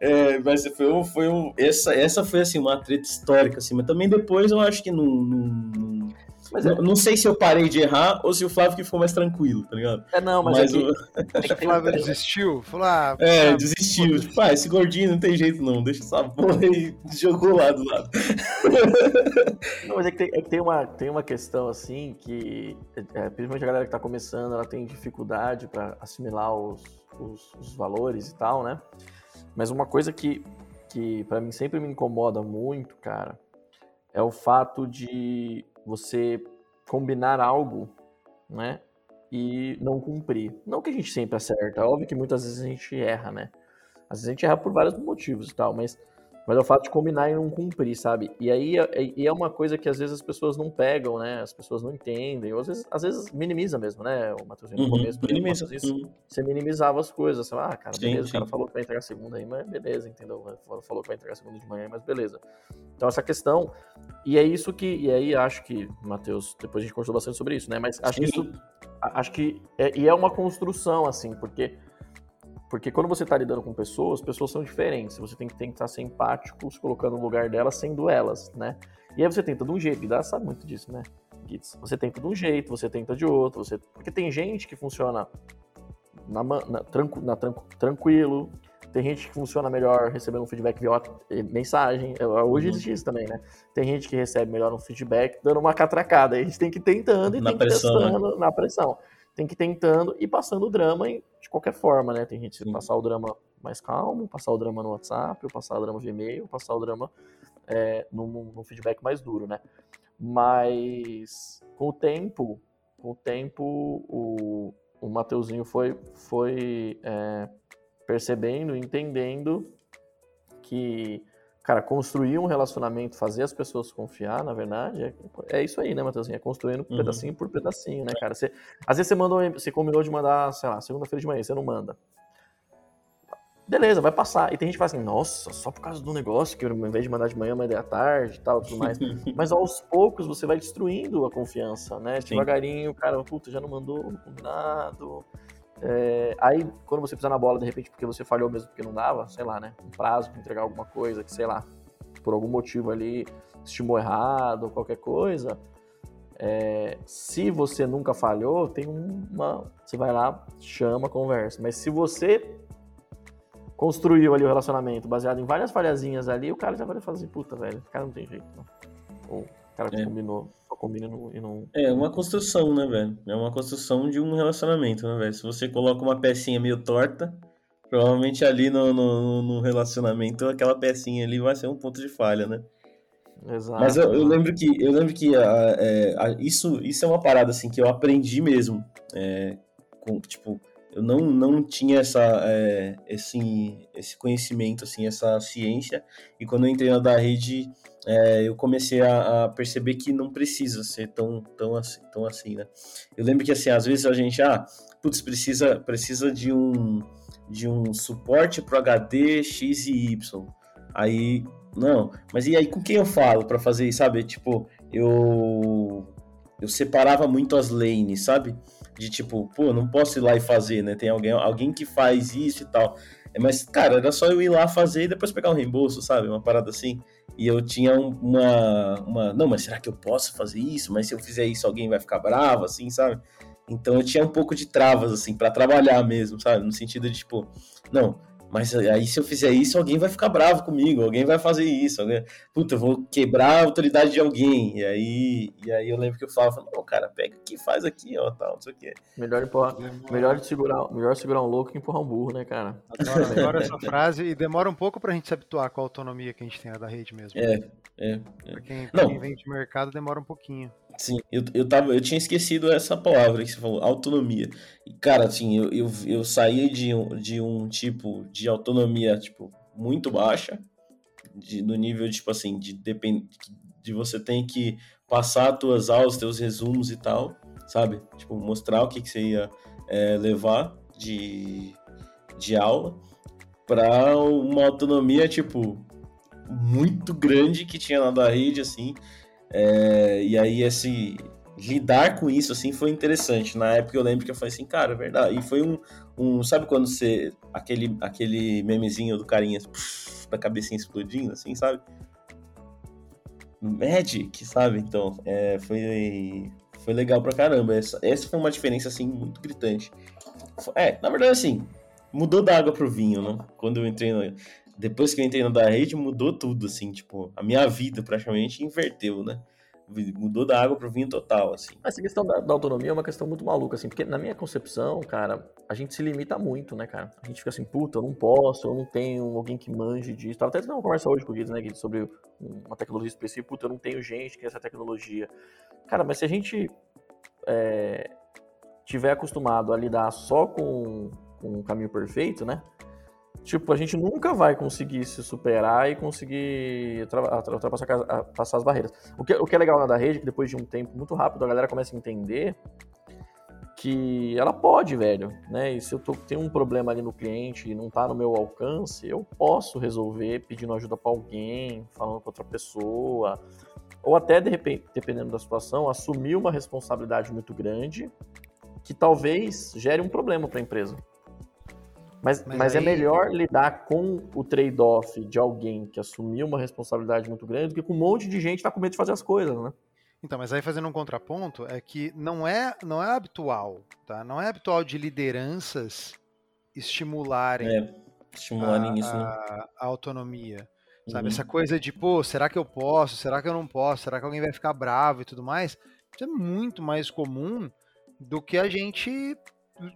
É, mas foi um, foi um. Essa, essa foi, assim, uma treta histórica, assim. Mas também depois eu acho que não, não mas não, é... não sei se eu parei de errar ou se o Flávio que ficou mais tranquilo, tá ligado? É, não, mas, mas é que... o... Acho que o Flávio desistiu. Falou, ah, é, desistiu. Tipo, ah, esse gordinho não tem jeito não, deixa essa porra e jogou lá do lado. Não, mas é que, tem, é que tem, uma, tem uma questão assim que, é, principalmente a galera que tá começando, ela tem dificuldade para assimilar os, os, os valores e tal, né? Mas uma coisa que, que para mim sempre me incomoda muito, cara, é o fato de você combinar algo, né? E não cumprir. Não que a gente sempre acerta, é óbvio que muitas vezes a gente erra, né? Às vezes a gente erra por vários motivos e tal, mas mas é o fato de combinar e não cumprir, sabe? E aí é, e é uma coisa que às vezes as pessoas não pegam, né? As pessoas não entendem, ou às vezes, às vezes minimiza mesmo, né? O Matheus no uhum, começo, minimiza. Isso, uhum. você minimizava as coisas. Você fala, ah, cara, beleza, sim, sim. o cara falou que vai entregar segunda aí, mas beleza, entendeu? Falou que vai entregar segunda de manhã, mas beleza. Então essa questão, e é isso que, e aí acho que, Matheus, depois a gente conversou bastante sobre isso, né? Mas acho sim. que isso, acho que, é, e é uma construção, assim, porque porque quando você está lidando com pessoas, pessoas são diferentes. Você tem que tentar ser empático, se colocando no lugar delas, sendo elas, né? E aí você tenta de um jeito, Guida sabe muito disso, né? Você tenta de um jeito, você tenta de outro, você... porque tem gente que funciona na, na, tranqu, na tranqu, tranquilo, tem gente que funciona melhor recebendo um feedback via mensagem. Hoje uhum. existe isso também, né? Tem gente que recebe melhor um feedback dando uma catracada. A gente tem que ir tentando e na tem que ir né? testando né? na pressão. Tem que ir tentando e passando o drama de qualquer forma, né? Tem gente que passar o drama mais calmo, passar o drama no WhatsApp, ou passar o drama via e-mail, passar o drama é, num, num feedback mais duro, né? Mas com o tempo, com o tempo, o, o Mateuzinho foi, foi é, percebendo, entendendo que, cara, construir um relacionamento, fazer as pessoas confiar, na verdade, é, é isso aí, né, Mateuzinho? É construindo uhum. pedacinho por pedacinho, né, cara? Você, às vezes você mandou, você combinou de mandar, sei lá, segunda-feira de manhã, você não manda beleza, vai passar. E tem gente que fala assim, nossa, só por causa do negócio, que ao invés de mandar de manhã, mandei à tarde e tal, tudo mais. Mas aos poucos você vai destruindo a confiança, né? Sim. Devagarinho, cara, puta, já não mandou combinado. É, aí, quando você pisar na bola, de repente, porque você falhou mesmo porque não dava, sei lá, né? Um prazo para entregar alguma coisa, que sei lá, por algum motivo ali estimou errado ou qualquer coisa. É, se você nunca falhou, tem uma. Você vai lá, chama, conversa. Mas se você construiu ali o relacionamento baseado em várias falhazinhas ali, o cara já vai falar assim, puta, velho, o cara não tem jeito, não. Ou o cara é. combinou, combina e não... É uma construção, né, velho? É uma construção de um relacionamento, né, velho? Se você coloca uma pecinha meio torta, provavelmente ali no, no, no relacionamento, aquela pecinha ali vai ser um ponto de falha, né? Exato. Mas eu, eu lembro que, eu lembro que a, é, a, isso, isso é uma parada, assim, que eu aprendi mesmo, é, com, tipo eu não, não tinha essa, é, esse, esse conhecimento, assim, essa ciência, e quando eu entrei na da rede, é, eu comecei a, a, perceber que não precisa ser tão, tão, assim, tão assim, né? Eu lembro que, assim, às vezes a gente, ah, putz, precisa, precisa de um, de um suporte para HD X e Y. Aí, não, mas e aí com quem eu falo para fazer isso, sabe? Tipo, eu, eu separava muito as lanes, sabe? de tipo, pô, não posso ir lá e fazer, né? Tem alguém, alguém que faz isso e tal. É, mas, cara, era só eu ir lá fazer e depois pegar um reembolso, sabe? Uma parada assim. E eu tinha uma, uma. Não, mas será que eu posso fazer isso? Mas se eu fizer isso, alguém vai ficar bravo, assim, sabe? Então eu tinha um pouco de travas, assim, para trabalhar mesmo, sabe? No sentido de, tipo, não, mas aí, se eu fizer isso, alguém vai ficar bravo comigo, alguém vai fazer isso. Alguém... Puta, eu vou quebrar a autoridade de alguém. E aí, e aí eu lembro que eu falava, não, cara, pega aqui, faz aqui, ó, tal, não sei o quê. Melhor, empurrar, melhor, segurar, melhor segurar um louco que empurrar um burro, né, cara? Adoro, adoro essa frase e demora um pouco pra gente se habituar com a autonomia que a gente tem da rede mesmo. É, é. é. Pra quem, pra quem vem de mercado, demora um pouquinho. Sim, eu, eu, tava, eu tinha esquecido essa palavra que você falou, autonomia. E, cara, assim, eu, eu, eu saí de um, de um tipo de autonomia, tipo, muito baixa, de, no nível, tipo assim, de, depend, de você tem que passar as tuas aulas, teus resumos e tal, sabe? Tipo, mostrar o que, que você ia é, levar de, de aula para uma autonomia, tipo, muito grande que tinha lá da rede, assim, é, e aí, esse lidar com isso, assim, foi interessante. Na época eu lembro que eu falei assim, cara, é verdade. E foi um, um sabe quando você, aquele, aquele memezinho do carinha, puf, da cabecinha explodindo, assim, sabe? Magic, sabe? Então, é, foi, foi legal pra caramba. Essa, essa foi uma diferença, assim, muito gritante. É, na verdade, assim, mudou da água pro vinho, né? Quando eu entrei no, depois que eu entrei na da rede, mudou tudo, assim, tipo, a minha vida praticamente inverteu, né? Mudou da água pro vinho total, assim. Essa questão da, da, autonomia é uma questão muito maluca, assim, porque na minha concepção, cara, a gente se limita muito, né, cara? A gente fica assim, puta, eu não posso, eu não tenho alguém que manje disso. Tava até tendo uma conversa hoje com o Guido, né, Guido, sobre uma tecnologia específica, puta, eu não tenho gente que essa tecnologia. Cara, mas se a gente é, tiver acostumado a lidar só com, com o caminho perfeito, né? Tipo, a gente nunca vai conseguir se superar e conseguir ultrapassar passar as barreiras. O que, o que é legal na da rede é que depois de um tempo muito rápido a galera começa a entender que ela pode, velho, né? E se eu tô, tenho um problema ali no cliente e não tá no meu alcance, eu posso resolver pedindo ajuda para alguém, falando com outra pessoa, ou até de repente, dependendo da situação, assumir uma responsabilidade muito grande que talvez gere um problema para a empresa. Mas, mas, mas é aí... é melhor lidar com o trade-off de alguém que assumiu uma responsabilidade muito grande do que com um monte de gente que tá com medo de fazer as coisas, né? Então, mas aí fazendo um contraponto, é que não é, não é habitual, tá? Não é habitual de lideranças estimularem, é, estimularem a, isso, né? a, a autonomia. Sabe? Uhum. Essa coisa de, pô, será que eu posso? Será que eu não posso? Será que alguém vai ficar bravo e tudo mais? Isso é muito mais comum do que a gente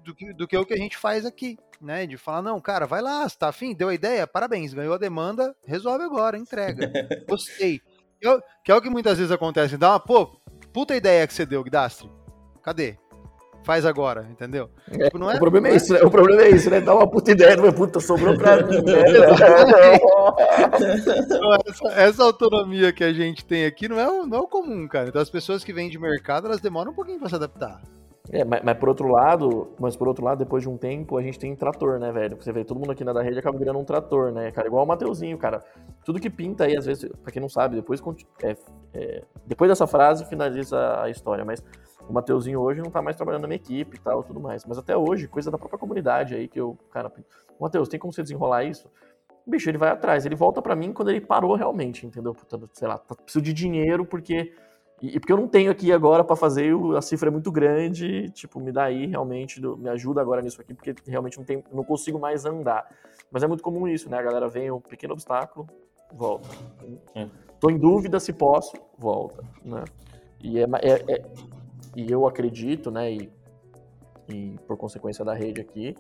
do que, do que o que a gente faz aqui, né? De falar, não, cara, vai lá, você tá afim, deu a ideia, parabéns, ganhou a demanda, resolve agora, entrega. Gostei. Que é, que é o que muitas vezes acontece. Dá uma, pô, puta ideia que você deu, Gdastri. Cadê? Faz agora, entendeu? É, tipo, é, o, problema é, isso, né? o problema é isso, né? Dá uma puta ideia, não é puta, sobrou pra mim. Né? essa, essa, autonomia que a gente tem aqui não é, não é o comum, cara. Então as pessoas que vêm de mercado, elas demoram um pouquinho pra se adaptar. É, mas, mas, por outro lado, mas por outro lado, depois de um tempo, a gente tem trator, né, velho? Você vê, todo mundo aqui na da rede acaba virando um trator, né, cara? Igual o Mateuzinho, cara. Tudo que pinta aí, às vezes, pra quem não sabe, depois, é, é, depois dessa frase finaliza a história, mas o Mateuzinho hoje não tá mais trabalhando na minha equipe e tal, tudo mais. Mas até hoje, coisa da própria comunidade aí, que eu, cara, Matheus, tem como você desenrolar isso? Bicho, ele vai atrás, ele volta para mim quando ele parou realmente, entendeu? Sei lá, tá, preciso de dinheiro porque e, porque eu não tenho aqui agora para fazer, a cifra é muito grande, tipo, me dá aí realmente, me ajuda agora nisso aqui, porque realmente não, tem, não consigo mais andar. Mas é muito comum isso, né? A galera vem, um pequeno obstáculo, volta. É. Tô em dúvida se posso, volta, né? E, é, é, é e eu acredito, né, e, e por consequência da rede aqui,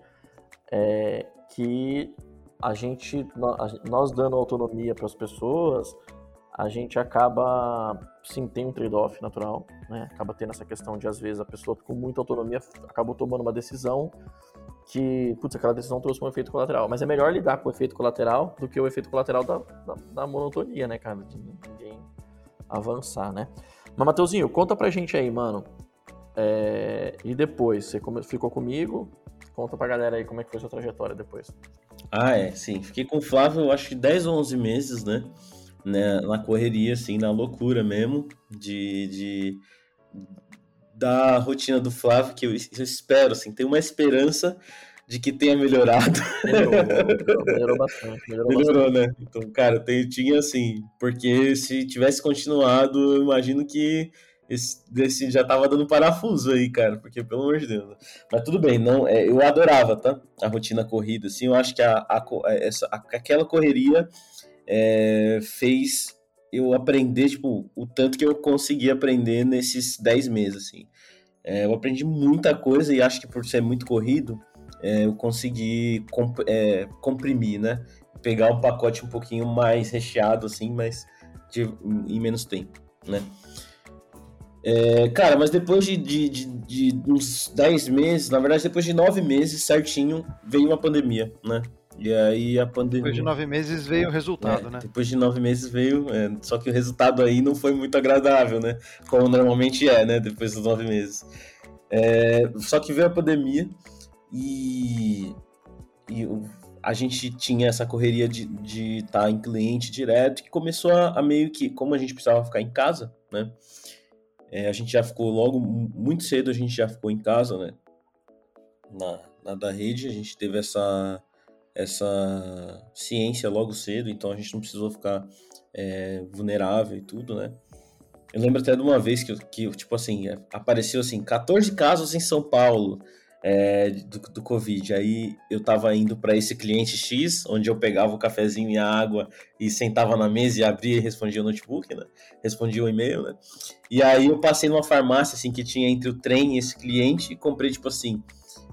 é que a gente, nós dando autonomia para as pessoas, a gente acaba, sim, tem um trade-off natural, né? Acaba tendo essa questão de, às vezes, a pessoa com muita autonomia acabou tomando uma decisão que, putz, aquela decisão trouxe um efeito colateral. Mas é melhor lidar com o efeito colateral do que o efeito colateral da, da, da monotonia, né, cara? De ninguém avançar, né? Mas, Mateuzinho, conta pra gente aí, mano. É... E depois, você ficou comigo? Conta pra galera aí como é que foi sua trajetória depois. Ah, é, sim. Fiquei com o Flávio, acho que 10 ou 11 meses, né? Né, na correria, assim, na loucura mesmo, de, de da rotina do Flávio, que eu, eu espero, assim, tenho uma esperança de que tenha melhorado. Melhorou, melhorou bastante. Melhorou, melhorou bastante. né? Então, cara, eu tinha assim, porque se tivesse continuado, eu imagino que esse, esse já tava dando parafuso aí, cara, porque pelo amor de Deus. Mas tudo bem, não, é, eu adorava, tá? A rotina corrida, assim, eu acho que a, a, essa, a, aquela correria é, fez eu aprender, tipo, o tanto que eu consegui aprender nesses 10 meses, assim. É, eu aprendi muita coisa e acho que por ser muito corrido, é, eu consegui comp é, comprimir, né? Pegar um pacote um pouquinho mais recheado, assim, mas de, em menos tempo, né? É, cara, mas depois de, de, de, de, uns 10 meses, na verdade, depois de 9 meses certinho, veio uma pandemia, né? E aí a pandemia. Depois de nove meses veio o resultado, é, né? Depois de nove meses veio, é, só que o resultado aí não foi muito agradável, né? Como normalmente é, né? Depois dos nove meses. É, só que veio a pandemia e, e a gente tinha essa correria de estar tá em cliente direto que começou a, a, meio que, como a gente precisava ficar em casa, né? É, a gente já ficou logo muito cedo, a gente já ficou em casa, né? Na, na da rede, a gente teve essa essa ciência logo cedo, então a gente não precisou ficar é, vulnerável e tudo, né? Eu lembro até de uma vez que, que tipo assim, apareceu assim, 14 casos em São Paulo é, do, do Covid. Aí eu tava indo para esse cliente X, onde eu pegava o cafezinho e a água e sentava na mesa e abria e respondia o notebook, né? Respondia o e-mail, né? E aí eu passei numa farmácia, assim, que tinha entre o trem e esse cliente e comprei, tipo assim,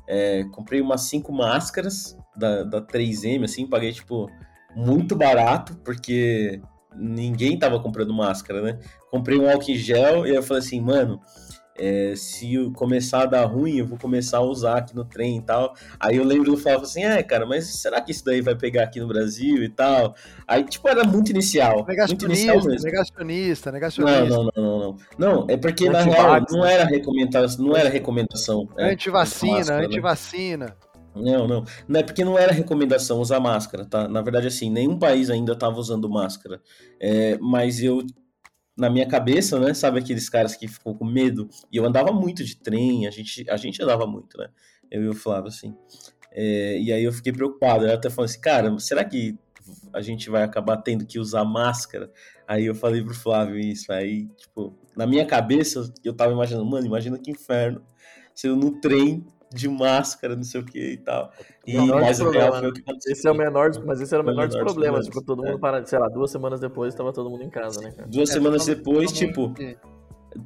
é, comprei umas cinco máscaras da, da 3M, assim, paguei, tipo, muito barato, porque ninguém tava comprando máscara, né? Comprei um álcool em gel e eu falei assim, mano, é, se começar a dar ruim, eu vou começar a usar aqui no trem e tal. Aí eu lembro do Flávio assim, é, cara, mas será que isso daí vai pegar aqui no Brasil e tal? Aí, tipo, era muito inicial. Negacionista, muito inicial mesmo. negacionista, negacionista. Não, não, não, não, não. é porque na real não era recomendação, não era recomendação. É, antivacina, né? antivacina. Não, não. Não é porque não era recomendação usar máscara, tá? Na verdade, assim, nenhum país ainda estava usando máscara. É, mas eu na minha cabeça, né? Sabe aqueles caras que ficou com medo? E eu andava muito de trem, a gente, a gente andava muito, né? Eu e o Flávio, assim. É, e aí eu fiquei preocupado. Eu até falei assim, cara, será que a gente vai acabar tendo que usar máscara? Aí eu falei pro Flávio isso. Aí, tipo, na minha cabeça, eu tava imaginando, mano, imagina que inferno. Se eu no trem de máscara, não sei o que e tal. E mais o real foi o que aconteceu. Esse é o menor, mas esse era o menor, dos problemas. Tipo, todo mundo é. para, sei lá, duas semanas depois estava todo mundo em casa, né, cara? Duas é, semanas depois, tipo.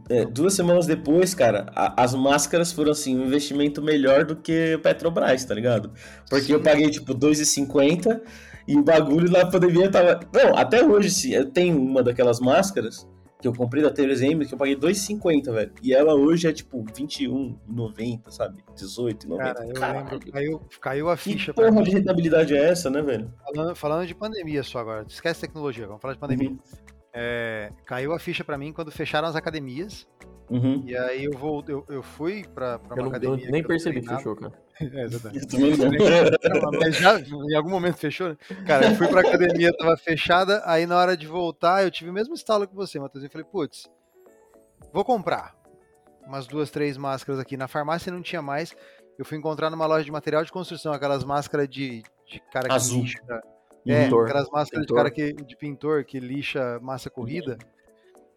é, duas semanas depois, cara, a, as máscaras foram assim, um investimento melhor do que o Petrobras, tá ligado? Porque Sim. eu paguei tipo 2,50 e o bagulho na pandemia tava. Não, até hoje, sim, eu tenho uma daquelas máscaras que eu comprei da TVZM que eu paguei 2,50, velho. E ela hoje é tipo 21,90, sabe? 18,90. Cara, eu Caralho. lembro, caiu, caiu a ficha. Que porra de rentabilidade é essa, né, velho? Falando, falando de pandemia só agora, esquece tecnologia, vamos falar de pandemia. Uhum. É, caiu a ficha para mim quando fecharam as academias. Uhum. E aí eu vou, eu, eu fui pra, eu academia. Eu nem percebi que fechou, cara. É, exatamente. Mas já, em algum momento fechou, né? Cara, eu fui pra academia, tava fechada, aí na hora de voltar, eu tive o mesmo estalo que você, Matheus. Eu falei, putz, vou comprar umas duas, três máscaras aqui. Na farmácia não tinha mais. Eu fui encontrar numa loja de material de construção, aquelas máscaras de, de cara que Azul. lixa. É, pintor. aquelas máscaras pintor. de cara que, de pintor que lixa massa corrida.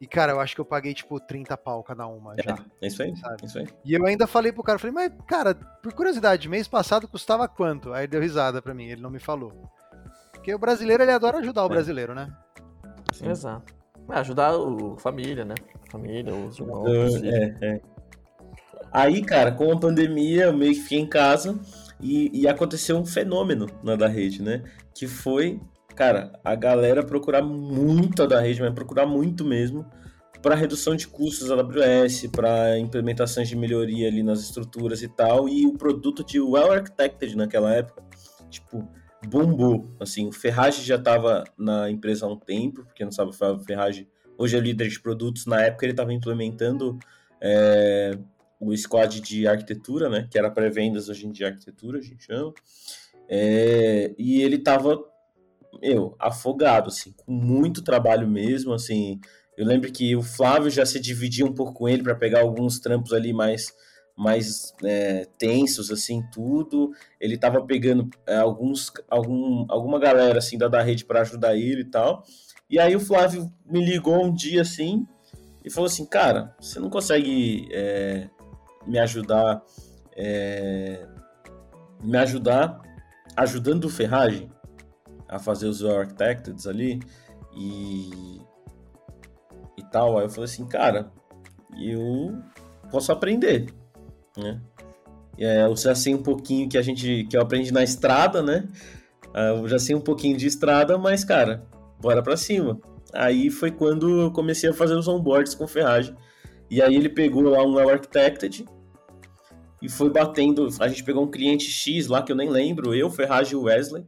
E, cara, eu acho que eu paguei, tipo, 30 pau cada uma é, já. É isso aí, sabe? isso aí. E eu ainda falei pro cara, falei, mas, cara, por curiosidade, mês passado custava quanto? Aí ele deu risada pra mim, ele não me falou. Porque o brasileiro, ele adora ajudar o é. brasileiro, né? Sim. Exato. É, ajudar a família, né? Família, os irmãos. É, é. Aí, cara, com a pandemia, eu meio que fiquei em casa e, e aconteceu um fenômeno na da rede, né? Que foi cara, a galera procurar muito da rede, mas procurar muito mesmo para redução de custos AWS, para implementações de melhoria ali nas estruturas e tal, e o produto de Well Architected naquela época, tipo, bombou, assim, o Ferrari já estava na empresa há um tempo, porque não sabe, o Ferrari hoje é líder de produtos, na época ele estava implementando é, o squad de arquitetura, né, que era pré-vendas hoje em dia arquitetura, a gente chama, é, e ele estava meu, afogado, assim, com muito trabalho mesmo, assim. Eu lembro que o Flávio já se dividia um pouco com ele para pegar alguns trampos ali mais mais é, tensos, assim, tudo. Ele tava pegando é, alguns, algum, alguma galera, assim, da, da rede para ajudar ele e tal. E aí o Flávio me ligou um dia, assim, e falou assim, cara, você não consegue é, me ajudar, é, me ajudar ajudando o Ferragem? a fazer os architects ali e e tal. Aí eu falei assim, cara, eu posso aprender, né? É, eu já sei um pouquinho que a gente que eu aprendi na estrada, né? Ah, eu já sei um pouquinho de estrada, mas cara, bora para cima. Aí foi quando eu comecei a fazer os onboards com ferragem. E aí ele pegou lá um Well Architected e foi batendo. A gente pegou um cliente X lá que eu nem lembro, eu, Ferragem e Wesley.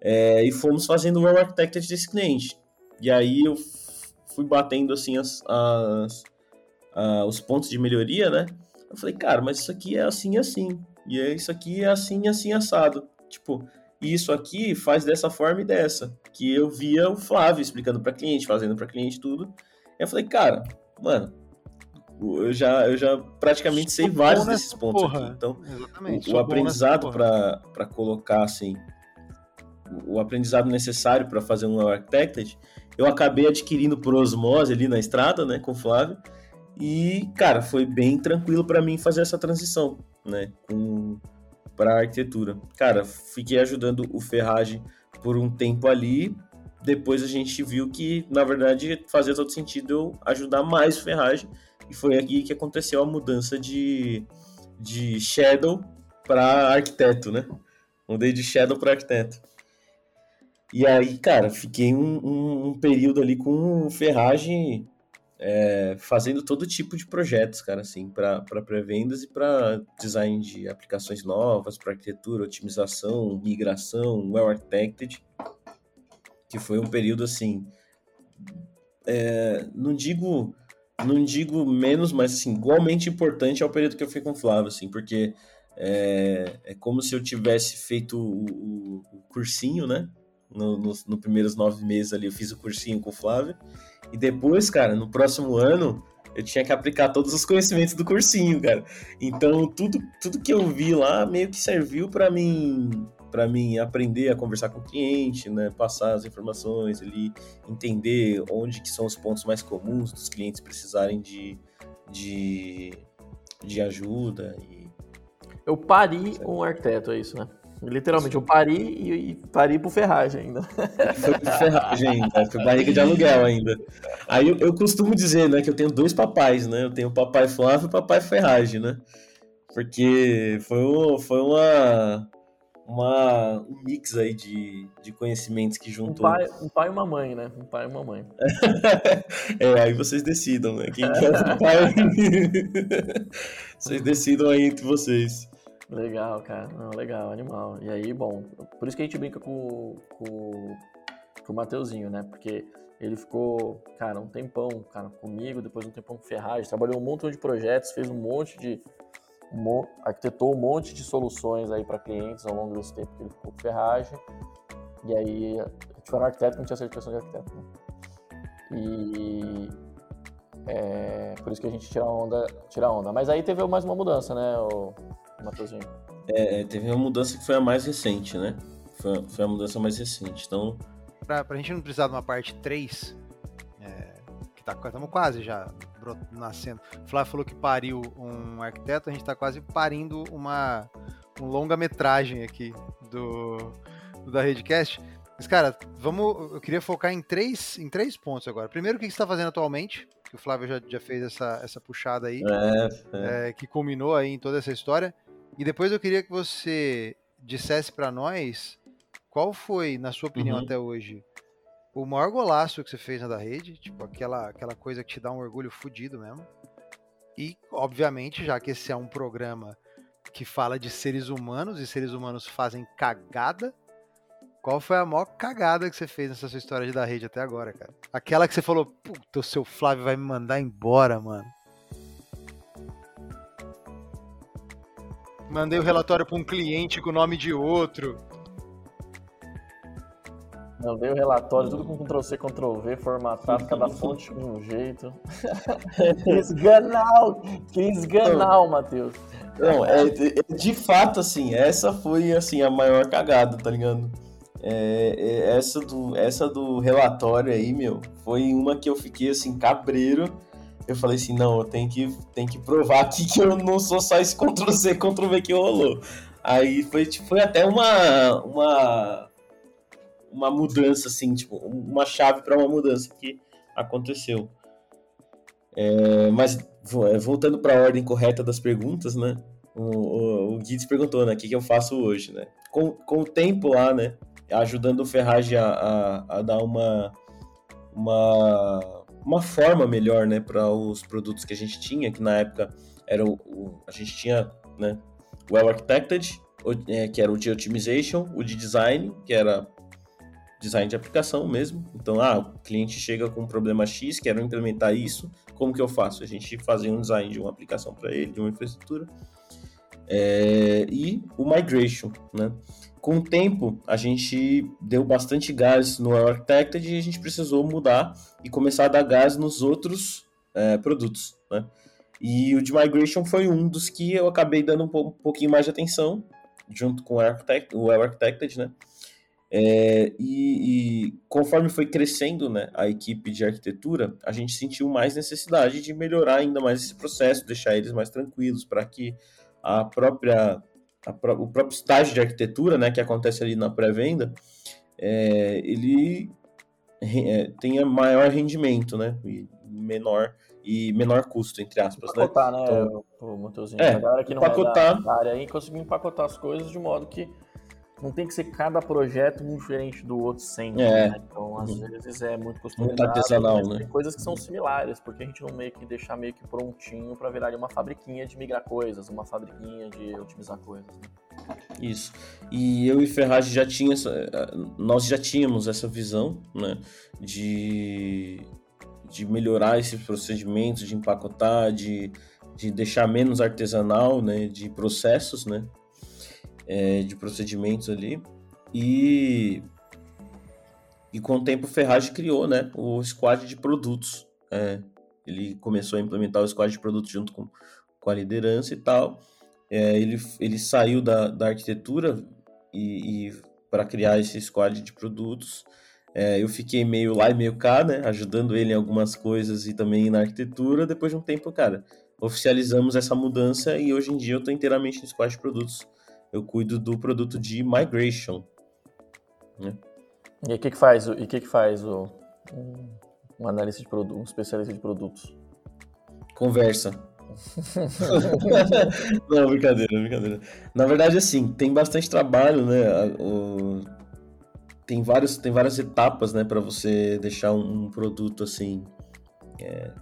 É, e fomos fazendo o Well Architected desse cliente. E aí eu fui batendo assim as, as, as, os pontos de melhoria, né? Eu falei, cara, mas isso aqui é assim assim. E é, isso aqui é assim, assim, assado. Tipo, isso aqui faz dessa forma e dessa. Que eu via o Flávio explicando para cliente, fazendo para cliente tudo. E eu falei, cara, mano, eu já, eu já praticamente sei vários desses pontos porra. aqui. Então, o, o aprendizado para colocar assim o aprendizado necessário para fazer um Architected, eu acabei adquirindo por osmose ali na estrada, né, com o Flávio. E, cara, foi bem tranquilo para mim fazer essa transição, né, para arquitetura. Cara, fiquei ajudando o Ferragem por um tempo ali. Depois a gente viu que, na verdade, fazia todo sentido eu ajudar mais o Ferragem. E foi aqui que aconteceu a mudança de, de Shadow para arquiteto, né? Mudei de Shadow para arquiteto. E aí, cara, fiquei um, um, um período ali com ferragem é, fazendo todo tipo de projetos, cara, assim, para pré-vendas e para design de aplicações novas, para arquitetura, otimização, migração, well architected, que foi um período assim, é, não digo não digo menos, mas assim, igualmente importante ao período que eu fui com o Flávio, assim, porque é, é como se eu tivesse feito o, o, o cursinho, né? no, nos no primeiros nove meses ali eu fiz o cursinho com o Flávio. E depois, cara, no próximo ano, eu tinha que aplicar todos os conhecimentos do cursinho, cara. Então, tudo, tudo que eu vi lá meio que serviu para mim para mim aprender a conversar com o cliente, né, passar as informações ali, entender onde que são os pontos mais comuns dos clientes precisarem de, de, de ajuda. E... Eu pari um arquiteto, é isso, né? Literalmente, eu pari e, e pari pro ferragem ainda. Foi pro ferragem ainda, foi barriga de aluguel ainda. Aí eu, eu, costumo dizer, né, que eu tenho dois papais, né? Eu tenho o papai Flávio e o papai ferragem, né? Porque foi, foi uma, uma, um mix aí de, de conhecimentos que juntou. Um pai, um pai e uma mãe, né? Um pai e uma mãe. é, aí vocês decidam, né? Quem quer o pai. vocês decidam aí entre vocês. Legal, cara. Não, legal, animal. E aí, bom, por isso que a gente brinca com, com, com o Mateuzinho, né? Porque ele ficou, cara, um tempão, cara, comigo, depois um tempão com Ferragem, trabalhou um montão de projetos, fez um monte de. Arquitetou um monte de soluções aí para clientes ao longo desse tempo que ele ficou com Ferragem. E aí, a gente foi um arquiteto que não tinha certificação de arquiteto, né? E. É, por isso que a gente tira onda, tira onda. Mas aí teve mais uma mudança, né, o, Matheusinho? É, teve uma mudança que foi a mais recente, né? Foi, foi a mudança mais recente. Então. Pra, pra gente não precisar de uma parte 3, é, que tá, estamos quase já nascendo. O Flávio falou que pariu um arquiteto, a gente está quase parindo uma um longa-metragem aqui do, do da Redcast. Mas, cara, vamos. Eu queria focar em três, em três pontos agora. Primeiro, o que você está fazendo atualmente? Que o Flávio já, já fez essa, essa puxada aí, é, é. É, que culminou aí em toda essa história. E depois eu queria que você dissesse para nós qual foi, na sua opinião uhum. até hoje, o maior golaço que você fez na da rede, tipo aquela, aquela coisa que te dá um orgulho fudido mesmo. E, obviamente, já que esse é um programa que fala de seres humanos e seres humanos fazem cagada, qual foi a maior cagada que você fez nessa sua história de da rede até agora, cara? Aquela que você falou, puta, o seu Flávio vai me mandar embora, mano. Mandei o relatório para um cliente com o nome de outro. Mandei o relatório, tudo com Ctrl-C, Ctrl-V, formatado, cada fonte de um jeito. Quis ganal! Quis ganal, Matheus. Não, é, é, de fato, assim, essa foi, assim, a maior cagada, tá ligado? É, é, essa, do, essa do relatório aí, meu, foi uma que eu fiquei, assim, cabreiro eu falei assim, não, eu tenho que, tenho que provar aqui que eu não sou só esse Ctrl-C, Ctrl-V que rolou. Aí foi, tipo, foi até uma, uma, uma mudança, assim, tipo, uma chave para uma mudança que aconteceu. É, mas, é, voltando para a ordem correta das perguntas, né? O, o, o Guides perguntou, né? O que, que eu faço hoje, né? Com, com o tempo lá, né? Ajudando o Ferragem a, a, a dar uma, uma uma forma melhor, né, para os produtos que a gente tinha, que na época era o, o a gente tinha, né, Well Architected, é, que era o de Optimization, o de Design, que era design de aplicação mesmo. Então, ah, o cliente chega com um problema X, quero implementar isso, como que eu faço? A gente fazia um design de uma aplicação para ele, de uma infraestrutura. É, e o Migration, né? com o tempo, a gente deu bastante gás no Architected e a gente precisou mudar e começar a dar gás nos outros é, produtos, né? E o de Migration foi um dos que eu acabei dando um, pouquinho mais de atenção, junto com o, Architect, o Architected, né? É, e, e, conforme foi crescendo né, a equipe de arquitetura, a gente sentiu mais necessidade de melhorar ainda mais esse processo, deixar eles mais tranquilos, para que a própria a, o próprio estágio de arquitetura, né, que acontece ali na pré-venda, é, ele é, tenha maior rendimento, né, e menor e menor custo, entre aspas, empacotar, né? né então, o Matheusinho, é, que não empacotar, é da área aí conseguir empacotar as coisas de modo que não tem que ser cada projeto um diferente do outro sempre. É. Né? Então, às uhum. vezes é muito customizado. Muito artesanal, né? Tem coisas que são similares, porque a gente não meio que deixar meio que prontinho para virar uma fabriquinha de migrar coisas, uma fabriquinha de otimizar coisas. Né? Isso. E eu e Ferrari já tinha nós já tínhamos essa visão, né, de de melhorar esses procedimentos, de empacotar, de, de deixar menos artesanal, né, de processos, né, é, de procedimentos ali. E, e com o tempo o Ferrari criou né, o squad de produtos. É, ele começou a implementar o squad de produtos junto com, com a liderança e tal. É, ele, ele saiu da, da arquitetura e, e para criar esse squad de produtos. É, eu fiquei meio lá e meio cá, né? Ajudando ele em algumas coisas e também na arquitetura. Depois de um tempo, cara, oficializamos essa mudança e hoje em dia eu estou inteiramente no squad de produtos eu cuido do produto de migration. Né? E o que, que faz, e que, que faz o, um, analista de produto, um especialista de produtos? Conversa. Não, brincadeira, brincadeira. Na verdade, assim, tem bastante trabalho, né? O... Tem, vários, tem várias etapas, né, para você deixar um, produto assim é,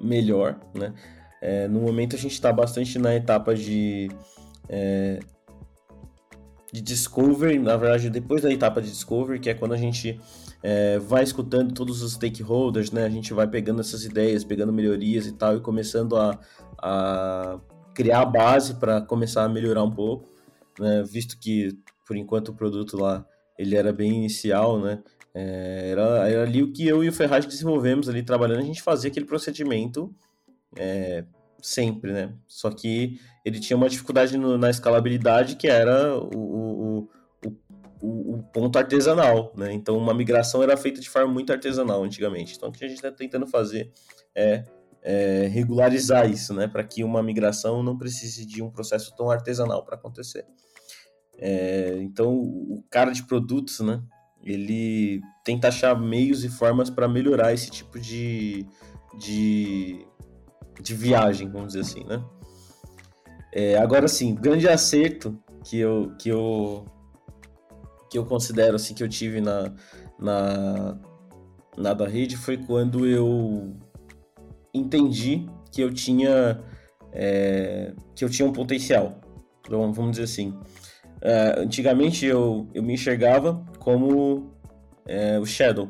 melhor, né? É, no momento a gente está bastante na etapa de é, de discovery, na verdade, depois da etapa de discovery, que é quando a gente é, vai escutando todos os stakeholders, né? A gente vai pegando essas ideias, pegando melhorias e tal, e começando a, a criar a base para começar a melhorar um pouco, né? Visto que, por enquanto, o produto lá, ele era bem inicial, né? É, era, era ali o que eu e o Ferraz desenvolvemos ali trabalhando, a gente fazia aquele procedimento é, sempre, né? Só que ele tinha uma dificuldade no, na escalabilidade que era o, o, o, o, ponto artesanal, né? Então uma migração era feita de forma muito artesanal antigamente. Então o que a gente está tentando fazer é, é, regularizar isso, né? Para que uma migração não precise de um processo tão artesanal para acontecer. É, então o cara de produtos, né? Ele tenta achar meios e formas para melhorar esse tipo de, de de viagem, vamos dizer assim, né? É, agora sim, grande acerto que eu, que eu que eu considero assim que eu tive na na na da rede foi quando eu entendi que eu tinha é, que eu tinha um potencial. Então, vamos dizer assim. É, antigamente eu, eu me enxergava como é, o Shadow,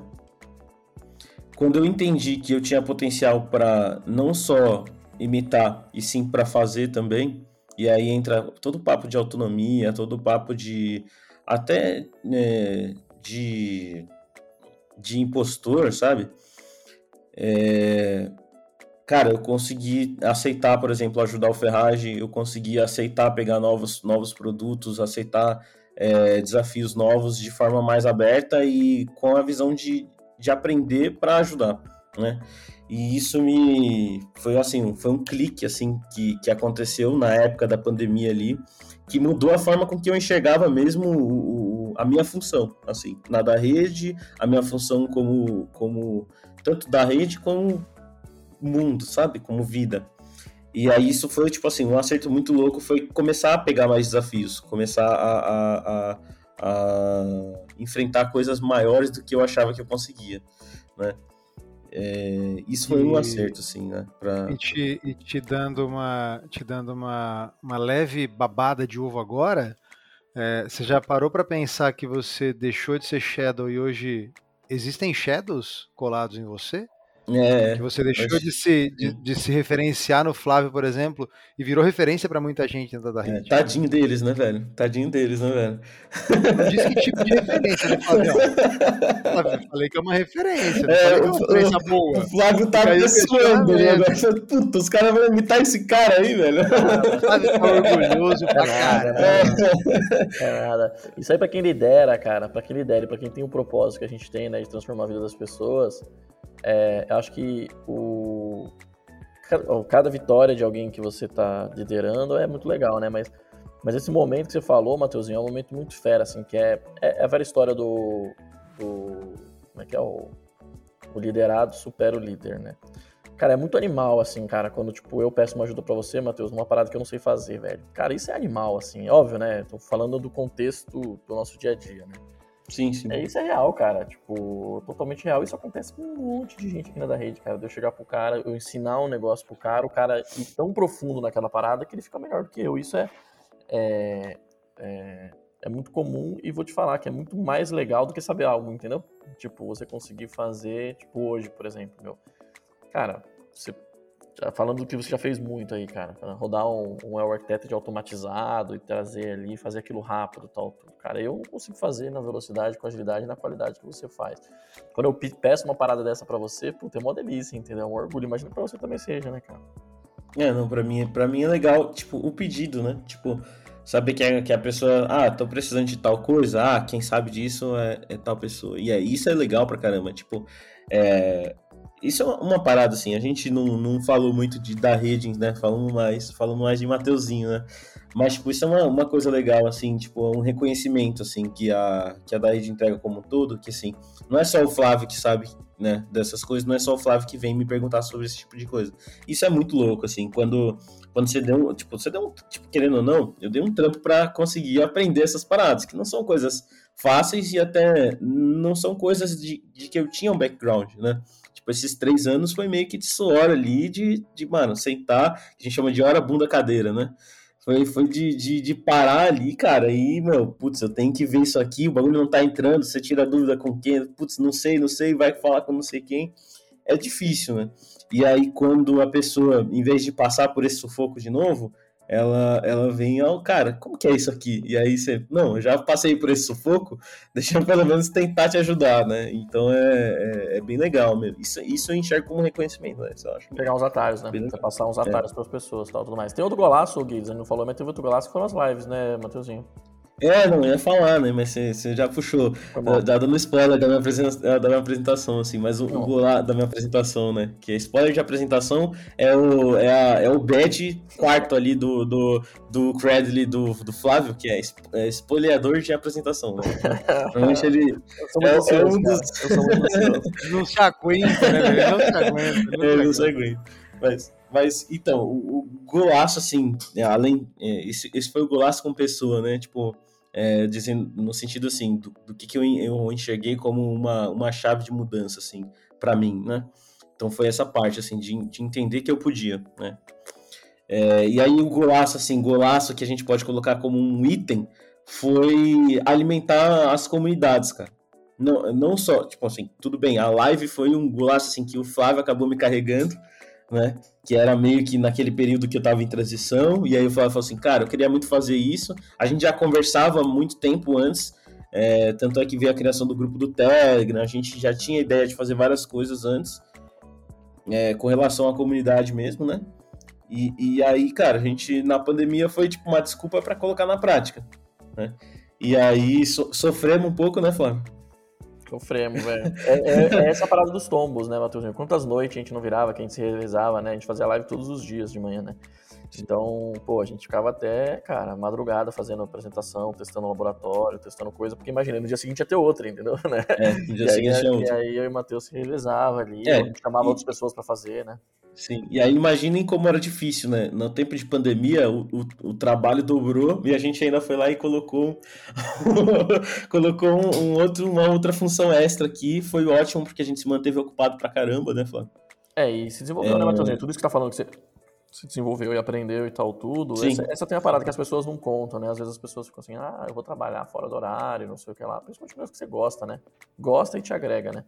quando eu entendi que eu tinha potencial para não só imitar, e sim para fazer também, e aí entra todo o papo de autonomia, todo o papo de até né, de, de impostor, sabe? É, cara, eu consegui aceitar, por exemplo, ajudar o Ferragem, eu consegui aceitar pegar novos, novos produtos, aceitar é, desafios novos de forma mais aberta e com a visão de, de aprender para ajudar, né? E isso me foi assim, foi um clique assim que, que aconteceu na época da pandemia ali, que mudou a forma com que eu enxergava mesmo o, o, a minha função, assim, na da rede, a minha função como como tanto da rede como mundo, sabe? Como vida. E aí isso foi, tipo assim, um acerto muito louco foi começar a pegar mais desafios, começar a, a, a, a enfrentar coisas maiores do que eu achava que eu conseguia, né? É, isso foi e, um acerto, assim, né? Pra... E, te, e te dando, uma, te dando uma, uma leve babada de ovo agora, é, você já parou para pensar que você deixou de ser Shadow e hoje existem Shadows colados em você? É, que você deixou mas... de, se, de, de, se referenciar no Flávio, por exemplo, e virou referência para muita gente dentro da é, rede. É, tadinho deles, né, velho? Tadinho deles, né, velho? Não disse que tipo de referência, né, Flávio? falei que é uma referência, é, falei que é uma referência o, boa. O Flávio tá pessoando, né, velho? Puta, os caras vão imitar esse cara aí, velho. Ah, o Flávio tá orgulhoso pra cara. É nada. Isso aí pra quem lidera, cara, pra quem lidera, pra quem tem o um propósito que a gente tem, né, de transformar a vida das pessoas é, eu acho que o, cada vitória de alguém que você está liderando é muito legal, né? Mas, mas esse momento que você falou, Matheusinho, é um momento muito fera, assim, que é, é, é a velha história do, do. Como é que é? O, o liderado supera o líder, né? Cara, é muito animal, assim, cara, quando, tipo, eu peço uma ajuda para você, Matheus, numa parada que eu não sei fazer, velho. Cara, isso é animal, assim, óbvio, né? Tô falando do contexto do nosso dia a dia, né? Sim, sim. É, isso é real, cara. Tipo, totalmente real. Isso acontece com um monte de gente aqui na da rede, cara. De eu chegar pro cara, eu ensinar um negócio pro cara, o cara ir tão profundo naquela parada que ele fica melhor do que eu. Isso é, é, é, é muito comum e vou te falar que é muito mais legal do que saber algo, entendeu? Tipo, você conseguir fazer, tipo, hoje, por exemplo, meu. Cara, você falando do que você já fez muito aí, cara, rodar um, um El Arquiteto de automatizado e trazer ali, fazer aquilo rápido tal. Cara, eu consigo fazer na velocidade, com agilidade e na qualidade que você faz. Quando eu peço uma parada dessa para você, puta, é uma delícia, entendeu? É um orgulho. Imagina pra você também seja, né, cara? É, não, pra mim, pra mim é legal, tipo, o pedido, né? Tipo, saber que a, que a pessoa, ah, tô precisando de tal coisa, ah, quem sabe disso é, é tal pessoa. E é, isso é legal pra caramba, tipo, é, isso é uma parada, assim, a gente não, não falou muito de da rede, né? Falamos mais, falamos mais de Mateuzinho, né? Mas, tipo, isso é uma, uma coisa legal, assim, tipo, um reconhecimento, assim, que a, que a entrega como um todo, que, assim, não é só o Flávio que sabe, né, dessas coisas, não é só o Flávio que vem me perguntar sobre esse tipo de coisa. Isso é muito louco, assim, quando, quando você deu, tipo, você deu um, tipo, querendo ou não, eu dei um trampo para conseguir aprender essas paradas, que não são coisas fáceis e até não são coisas de, de que eu tinha um background, né? Tipo, esses três anos foi meio que de suor ali, de, de mano, sentar, que a gente chama de hora bunda cadeira, né? Foi, foi de, de, de, parar ali, cara, e, meu, putz, eu tenho que ver isso aqui, o bagulho não tá entrando, você tira dúvida com quem, putz, não sei, não sei, vai falar com não sei quem. É difícil, né? E aí, quando a pessoa, em vez de passar por esse sufoco de novo, ela, ela vem, ó, oh, cara, como que é isso aqui? E aí você, não, eu já passei por esse sufoco, deixa eu pelo menos tentar te ajudar, né? Então é, é, é bem legal mesmo. Isso, isso eu enxergo como reconhecimento, né? Eu acho. Pegar uns atalhos, né? Passar uns atalhos é. para as pessoas e tal, tudo mais. Tem outro golaço, o Guilherme não falou, mas teve outro golaço que foram as lives, né, Matheusinho? É, não ia falar, né? Mas você, já puxou. Tá, tá dando spoiler da minha, apresentação, da minha apresentação, assim, mas o, o lá da minha apresentação, né? Que é spoiler de apresentação é o, é a, é o badge quarto ali do, do, do Credly do, do Flávio, que é, é spoileador de apresentação. Né? Normalmente ele. Eu é, é um dos. Sou não se aguenta, né? Não se aguenta. Não, não se aguenta. Mas. Mas, então, o, o golaço, assim, é, além. É, esse, esse foi o golaço com pessoa, né? Tipo, é, dizendo, no sentido, assim, do, do que, que eu, eu enxerguei como uma, uma chave de mudança, assim, para mim, né? Então foi essa parte, assim, de, de entender que eu podia, né? É, e aí o golaço, assim, golaço que a gente pode colocar como um item foi alimentar as comunidades, cara. Não, não só, tipo assim, tudo bem, a live foi um golaço, assim, que o Flávio acabou me carregando, né? Que era meio que naquele período que eu estava em transição, e aí eu falava assim, cara, eu queria muito fazer isso. A gente já conversava muito tempo antes, é, tanto é que veio a criação do grupo do Telegram, a gente já tinha ideia de fazer várias coisas antes, é, com relação à comunidade mesmo, né? E, e aí, cara, a gente na pandemia foi tipo uma desculpa para colocar na prática, né? E aí so, sofremos um pouco, né, Flávio? Sofremos, velho. É, é, é, essa parada dos tombos, né, Matheusinho? Quantas noites a gente não virava, que a gente se revezava, né? A gente fazia live todos os dias de manhã, né? Então, pô, a gente ficava até, cara, madrugada fazendo apresentação, testando laboratório, testando coisa, porque imagina, no dia seguinte ia ter outra, entendeu? Né? É, no dia e seguinte aí, E aí eu e o Matheus se revezava ali, é, a gente chamava e... outras pessoas para fazer, né? Sim, e aí imaginem como era difícil, né? No tempo de pandemia, o, o, o trabalho dobrou e a gente ainda foi lá e colocou, colocou um, um, outro, uma outra função extra aqui. Foi ótimo porque a gente se manteve ocupado pra caramba, né, Flávio? É, e se desenvolveu, né, é... né, Matheusinho? Tudo isso que tá falando que você se desenvolveu e aprendeu e tal, tudo. Essa, essa, tem a parada que as pessoas não contam, né? Às vezes as pessoas ficam assim, ah, eu vou trabalhar fora do horário, não sei o que lá. Principalmente coisa que você gosta, né? Gosta e te agrega, né?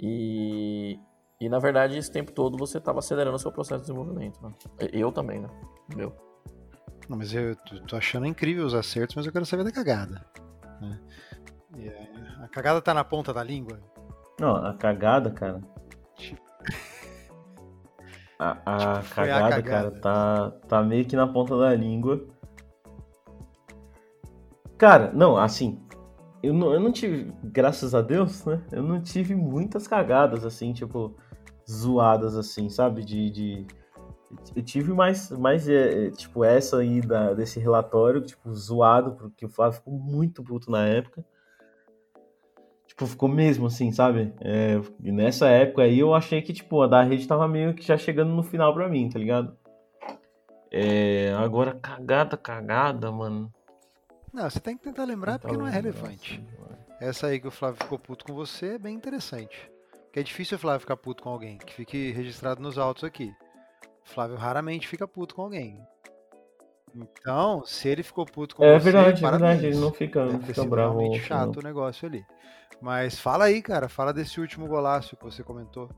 E, e na verdade, esse tempo todo você estava acelerando o seu processo de desenvolvimento. Né? Eu também, né? Meu. Não, mas eu tô achando incrível os acertos, mas eu quero saber da cagada. Né? a cagada tá na ponta da língua? Não, a cagada, cara. A, a, tipo, cagada, a cagada, cara, tá, tá meio que na ponta da língua. Cara, não, assim, eu não, eu não tive, graças a Deus, né? Eu não tive muitas cagadas, assim, tipo, zoadas, assim, sabe? De. de... Eu tive mais, mais é, é, tipo, essa aí da, desse relatório, tipo, zoado, porque o Flávio ficou muito puto na época. Tipo, ficou mesmo assim, sabe? É, e nessa época aí eu achei que, tipo, a da rede tava meio que já chegando no final pra mim, tá ligado? É, agora, cagada, cagada, mano. Não, você tem que tentar lembrar porque não é relevante. Essa aí que o Flávio ficou puto com você é bem interessante. Porque é difícil o Flávio ficar puto com alguém, que fique registrado nos autos aqui. O Flávio raramente fica puto com alguém. Então, se ele ficou puto com é você, verdade, é verdade, ele não fica, não fica bravo. realmente chato não. o negócio ali. Mas fala aí, cara, fala desse último golaço que você comentou.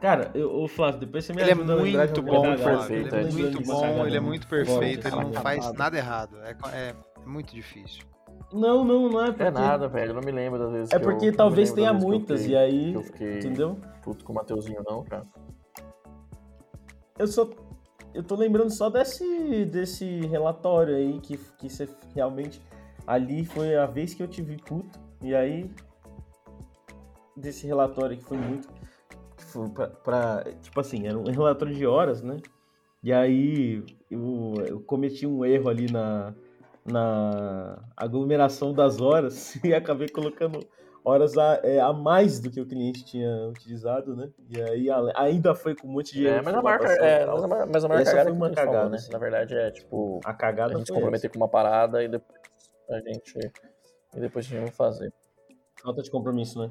Cara, o Flávio, depois você me ele é muito bom, perfeito, ele é muito bom, ele é muito perfeito, ele não faz nada errado. É, é, muito difícil. Não, não, não é porque... É nada, velho, eu não me lembro das vezes É porque eu, talvez tenha muitas, fiquei, e aí, eu fiquei entendeu? puto com o Mateuzinho não, cara. Eu só... Eu tô lembrando só desse, desse relatório aí, que, que você realmente... Ali foi a vez que eu te vi puto, e aí... Desse relatório que foi muito para tipo assim, era um relatório de horas, né? E aí eu, eu cometi um erro ali na, na aglomeração das horas e acabei colocando horas a, é, a mais do que o cliente tinha utilizado, né? E aí a, ainda foi com um monte de. É, mas a marca, é, mas a, mas a maior cagada foi uma cagada, falou, né? Na verdade é tipo. A cagada a gente se comprometer essa. com uma parada e depois a gente. E depois a gente vai fazer. Falta de compromisso, né?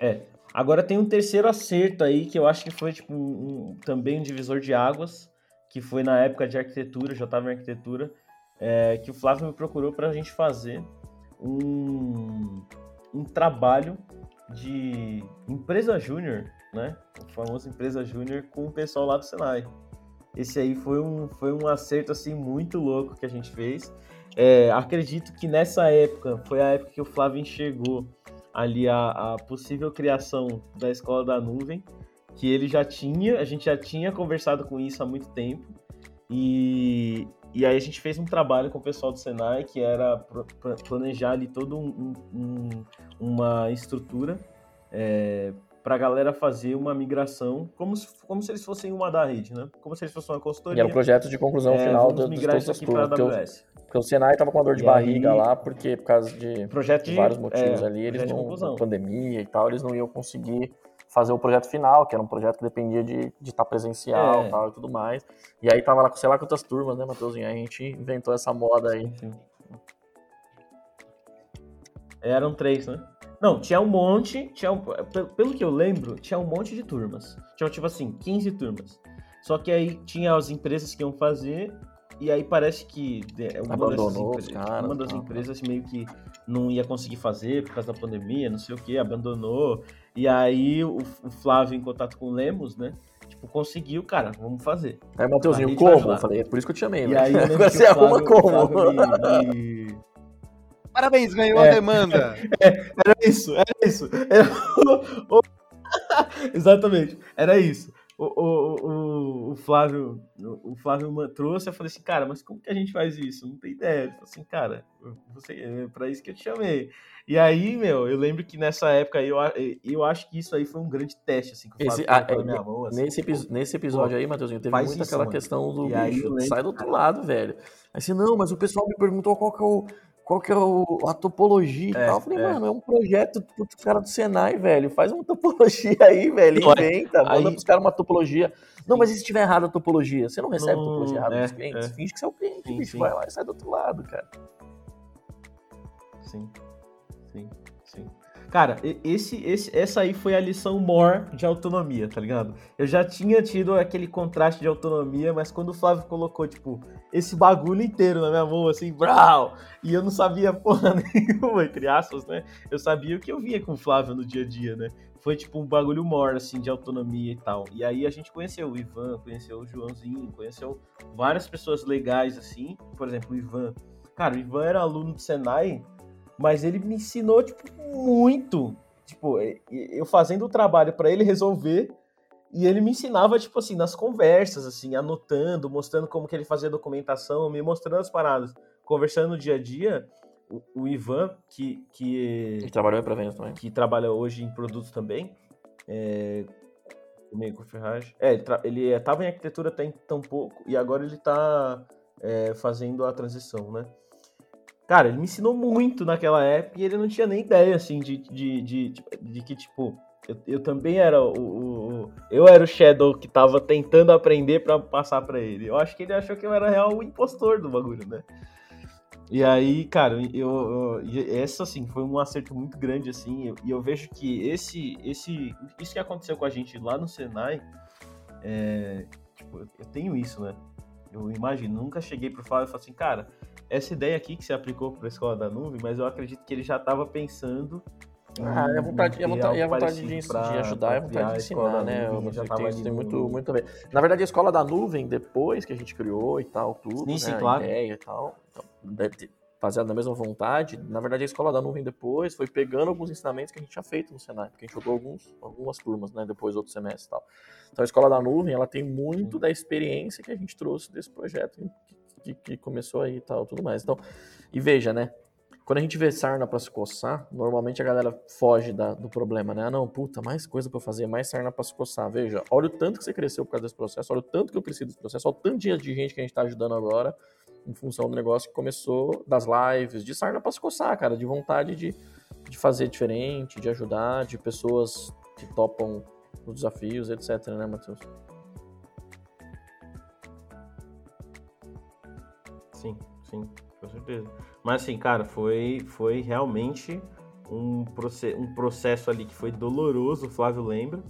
É. é. Agora tem um terceiro acerto aí que eu acho que foi tipo um, um, também um divisor de águas, que foi na época de arquitetura, já estava em arquitetura, é, que o Flávio me procurou para a gente fazer um, um trabalho de empresa júnior, né? O famoso empresa júnior com o pessoal lá do Senai. Esse aí foi um, foi um acerto assim muito louco que a gente fez. É, acredito que nessa época foi a época que o Flávio enxergou ali a, a possível criação da escola da nuvem, que ele já tinha, a gente já tinha conversado com isso há muito tempo. E, e aí a gente fez um trabalho com o pessoal do Senai, que era planejar ali toda um, um, uma estrutura é, para a galera fazer uma migração, como se, como se eles fossem uma da rede, né? Como se eles fossem uma consultoria. E era o projeto de conclusão é, final do, migrar dos isso aqui para a AWS. Porque o Senai tava com uma dor de e barriga aí, lá, porque por causa de, projeto de, vários motivos é, ali, eles não, pandemia e tal, eles não iam conseguir fazer o projeto final, que era um projeto que dependia de estar tá presencial é. tal, e tudo mais. E aí tava lá com sei lá quantas turmas, né, Matheusinho? A gente inventou essa moda aí. Sim. Eram três, né? Não, tinha um monte, tinha um, pelo que eu lembro, tinha um monte de turmas. Tinha tipo assim, 15 turmas. Só que aí tinha as empresas que iam fazer e aí parece que uma Abandonou dessas empresas, uma das empresas meio que não ia conseguir fazer por causa da pandemia, não sei o que, abandonou. E aí o, o Flávio, em contato com o Lemos, né? Tipo, conseguiu, cara, vamos fazer. Aí, Matheusinho, como? Eu falei, é por isso que eu te chamei, né? E aí, Agora você arruma como? Me, me... Parabéns, ganhou é, a demanda. É, era isso, era isso. Era... Exatamente, era isso o, o, o, Flávio, o Flávio trouxe, eu falei assim, cara, mas como que a gente faz isso? Não tem ideia. Ele falou assim, cara, você, é pra isso que eu te chamei. E aí, meu, eu lembro que nessa época eu, eu acho que isso aí foi um grande teste, assim, que o Esse, a, na minha mão. Assim, nesse, pô, nesse episódio aí, Matheusinho, teve muito isso, aquela mano. questão do bicho, aí, sai do outro lado, velho. Aí assim, não, mas o pessoal me perguntou qual que é o qual que é o, a topologia e é, tal. Eu falei, é. mano, é um projeto dos caras do Senai, velho. Faz uma topologia aí, velho. Inventa, aí... manda pros caras uma topologia. Não, mas e se tiver errada a topologia? Você não recebe não, topologia errada é, dos clientes? É. Finge que você é o cliente, sim, bicho. Sim. Vai lá e sai do outro lado, cara. Sim, sim, sim. Cara, esse, esse, essa aí foi a lição more de autonomia, tá ligado? Eu já tinha tido aquele contraste de autonomia, mas quando o Flávio colocou, tipo, esse bagulho inteiro na minha mão, assim, brau! E eu não sabia porra nenhuma, entre aspas, né? Eu sabia o que eu via com o Flávio no dia a dia, né? Foi tipo um bagulho more, assim, de autonomia e tal. E aí a gente conheceu o Ivan, conheceu o Joãozinho, conheceu várias pessoas legais, assim. Por exemplo, o Ivan. Cara, o Ivan era aluno do Senai mas ele me ensinou, tipo, muito. Tipo, eu fazendo o trabalho para ele resolver, e ele me ensinava, tipo assim, nas conversas, assim, anotando, mostrando como que ele fazia documentação, me mostrando as paradas. Conversando no dia a dia, o, o Ivan, que... que ele trabalhou para vendas também. Que trabalha hoje em produtos também, é, comigo com ferragem. É, ele estava em arquitetura até tão pouco, e agora ele está é, fazendo a transição, né? Cara, ele me ensinou muito naquela época e ele não tinha nem ideia, assim, de, de, de, de, que, tipo, eu, eu, também era o, o, o, Eu era o Shadow que tava tentando aprender para passar para ele. Eu acho que ele achou que eu era real o impostor do bagulho, né? E aí, cara, eu, eu, essa assim foi um acerto muito grande assim, e eu, eu, vejo que esse esse isso que aconteceu com a gente lá no Senai, é, tipo, eu tenho isso, né? Eu imagino, nunca cheguei pro Flávio e falei assim, cara, essa ideia aqui que você aplicou para a escola da nuvem, mas eu acredito que ele já estava pensando. Ah, é a vontade, é vontade, é vontade de, pra, de ajudar, é a vontade de ensinar, né? Eu já tava tem, tem muito, muito a ver. Na verdade, a escola da nuvem, depois que a gente criou e tal, tudo, sim, né? sim, claro. a ideia e tal, então, baseado na mesma vontade, na verdade a escola da nuvem depois foi pegando alguns ensinamentos que a gente tinha feito no Senai, porque a gente jogou alguns, algumas turmas, né, depois outro semestre e tal. Então a escola da nuvem, ela tem muito da experiência que a gente trouxe desse projeto que, que começou aí e tal, tudo mais. Então, e veja, né? quando a gente vê sarna para se coçar, normalmente a galera foge da, do problema, né? Ah, não, puta, mais coisa para fazer, mais sarna para se coçar. Veja, olha o tanto que você cresceu por causa desse processo, olha o tanto que eu cresci desse processo, olha o tanto de gente que a gente tá ajudando agora em função do negócio que começou das lives, de sarna para se coçar, cara, de vontade de, de fazer diferente, de ajudar, de pessoas que topam os desafios, etc, né, Matheus? Sim, sim, com certeza. Mas assim, cara, foi, foi realmente um, proce um processo ali que foi doloroso, o Flávio lembra.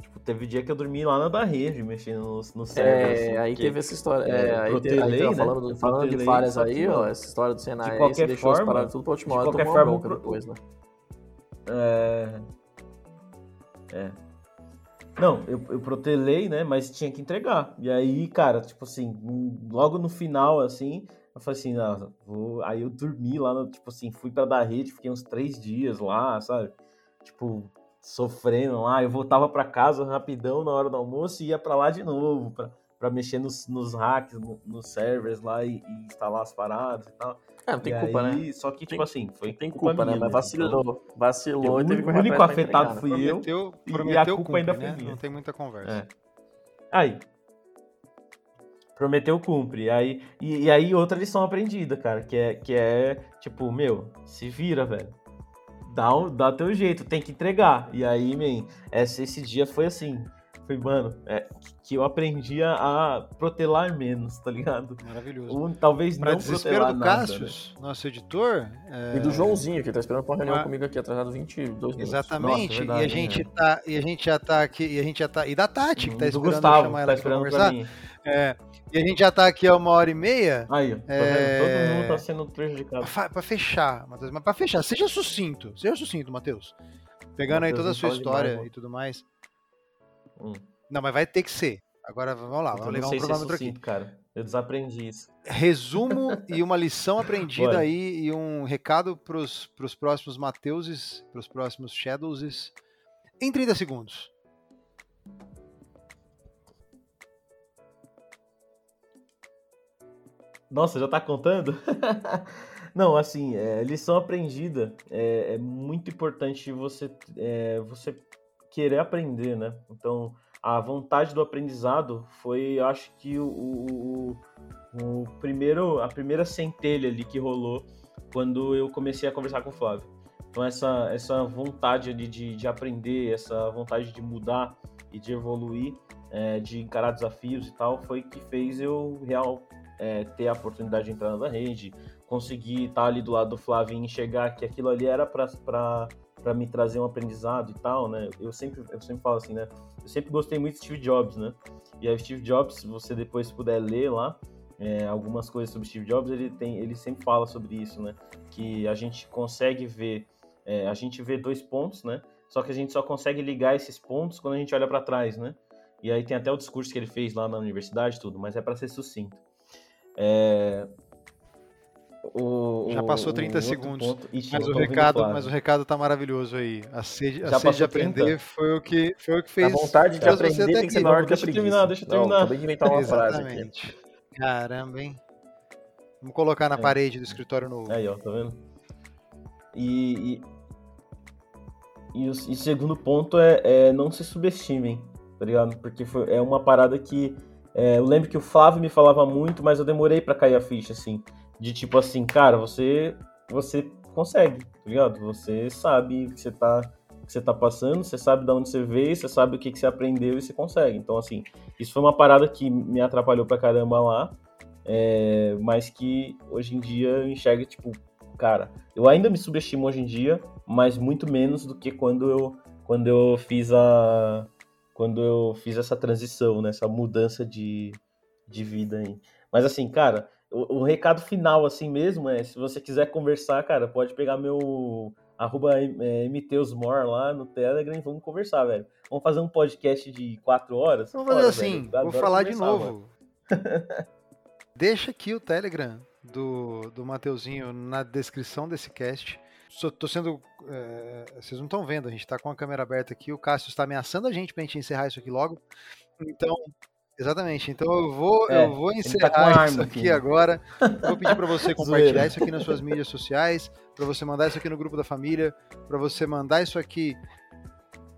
Tipo, teve dia que eu dormi lá na da rede, mexendo no, no server. É, assim, aí teve essa história. É, é aí, teve, aí né? falando, falando de falhas aí, ó, essa história do Senai de qualquer aí, forma, tudo pra última hora, de qualquer forma, pro... depois, né? É... É. Não, eu, eu protelei, né? Mas tinha que entregar. E aí, cara, tipo assim, logo no final, assim, eu falei assim, não, vou... aí eu dormi lá, tipo assim, fui pra dar rede, fiquei uns três dias lá, sabe? Tipo, sofrendo lá. Eu voltava para casa rapidão na hora do almoço e ia para lá de novo, pra, pra mexer nos, nos hacks, no, nos servers lá e, e, instalar as paradas e tal. É, não tem e culpa, aí, né? Só que, tipo tem, assim, foi. Tem culpa, culpa né? Mas vacilou. Então, vacilou eu, e teve que O único afetado fui prometeu, eu. Prometeu, e a culpa cumpre, ainda né? foi minha. Não tem muita conversa. É. Aí, Prometeu cumpre. Aí, e, e, aí outra lição aprendida, cara, que é, que é tipo, meu, se vira, velho. Dá, dá teu jeito, tem que entregar. E aí, man, esse, esse dia foi assim. Foi, mano, é, que eu aprendi a protelar menos, tá ligado? Maravilhoso. Um, talvez pra não protelar do nada, Cassius, né? nosso editor. É... E do Joãozinho, que tá esperando pra uma reunião ah, comigo aqui, atrasado 22 minutos. Exatamente. Nossa, verdade, e, a gente né? tá, e a gente já tá aqui, e a gente já tá. E da Tati, que tá esperando Gustavo, chamar ela tá pra conversar. É, e a gente já tá aqui há uma hora e meia. Aí, tá é... Todo mundo tá sendo prejudicado. Pra, pra fechar, Matheus. Mas pra fechar, seja sucinto. Seja sucinto, Matheus. Pegando Mateus aí toda a sua história demais, e tudo mais. Hum. Não, mas vai ter que ser. Agora vamos lá, vamos ligar um cronômetro aqui. Cara. Eu desaprendi isso. Resumo e uma lição aprendida aí e um recado pros, pros próximos Mateuses, pros próximos Shadowses, em 30 segundos. Nossa, já tá contando? Não, assim, é, lição aprendida é, é, muito importante você, é, você querer aprender, né? Então, a vontade do aprendizado foi, acho que o, o, o, primeiro, a primeira centelha ali que rolou quando eu comecei a conversar com o Flávio. Então, essa, essa vontade ali de, de aprender, essa vontade de mudar e de evoluir, é, de encarar desafios e tal, foi que fez eu real é, ter a oportunidade de entrar na rede, conseguir estar ali do lado do Flávio e enxergar que aquilo ali era para me trazer um aprendizado e tal, né? Eu sempre, eu sempre falo assim, né? Eu sempre gostei muito de Steve Jobs, né? E a Steve Jobs, se você depois puder ler lá, é, algumas coisas sobre Steve Jobs, ele tem, ele sempre fala sobre isso, né? Que a gente consegue ver, é, a gente vê dois pontos, né? Só que a gente só consegue ligar esses pontos quando a gente olha para trás, né? E aí tem até o discurso que ele fez lá na universidade, tudo, mas é para ser sucinto. É... O, Já passou 30 o segundos. Ixi, mas, o recado, mas o recado tá maravilhoso aí. A sede, a sede de aprender 30? foi o que, foi o que fez. A vontade de aprender tem que ser maior que a Deixa eu terminar, deixa eu terminar. Não, de inventar uma frase aqui. Caramba, hein? Vamos colocar na é. parede do escritório novo. Aí, ó, tá vendo? E, e, e, o, e o segundo ponto é, é, não se subestimem, tá ligado? Porque foi, é uma parada que é, eu lembro que o Flávio me falava muito, mas eu demorei para cair a ficha, assim. De tipo assim, cara, você você consegue, tá ligado? Você sabe o que você tá, que você tá passando, você sabe de onde você veio, você sabe o que, que você aprendeu e você consegue. Então, assim, isso foi uma parada que me atrapalhou pra caramba lá, é, mas que hoje em dia eu enxergo, tipo, cara, eu ainda me subestimo hoje em dia, mas muito menos do que quando eu, quando eu fiz a quando eu fiz essa transição, né, essa mudança de, de vida aí. Mas assim, cara, o, o, recado final assim mesmo é, se você quiser conversar, cara, pode pegar meu arroba é, mteusmore lá no Telegram e vamos conversar, velho. Vamos fazer um podcast de quatro horas? Vamos fazer assim, vou falar de novo. Deixa aqui o Telegram do, do Mateuzinho na descrição desse cast tô sendo. É, vocês não estão vendo, a gente está com a câmera aberta aqui. O Cássio está ameaçando a gente para a gente encerrar isso aqui logo. Então, Exatamente. Então eu vou, é, eu vou tá encerrar tá isso aqui, aqui agora. Vou pedir para você compartilhar isso aqui nas suas mídias sociais, para você mandar isso aqui no grupo da família, para você mandar isso aqui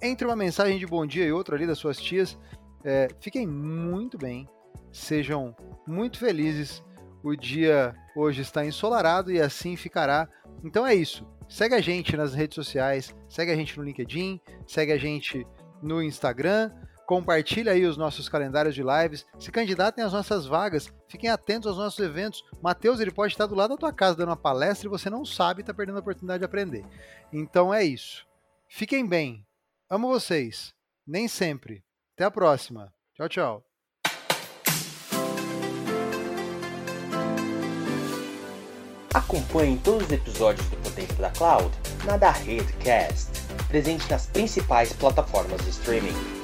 entre uma mensagem de bom dia e outra ali das suas tias. É, fiquem muito bem, sejam muito felizes. O dia hoje está ensolarado e assim ficará. Então é isso. Segue a gente nas redes sociais, segue a gente no LinkedIn, segue a gente no Instagram, compartilha aí os nossos calendários de lives, se candidatem às nossas vagas, fiquem atentos aos nossos eventos. Matheus, ele pode estar do lado da tua casa dando uma palestra e você não sabe, está perdendo a oportunidade de aprender. Então é isso. Fiquem bem. Amo vocês. Nem sempre. Até a próxima. Tchau, tchau. Acompanhe todos os episódios do Potência da Cloud na da Redcast, presente nas principais plataformas de streaming.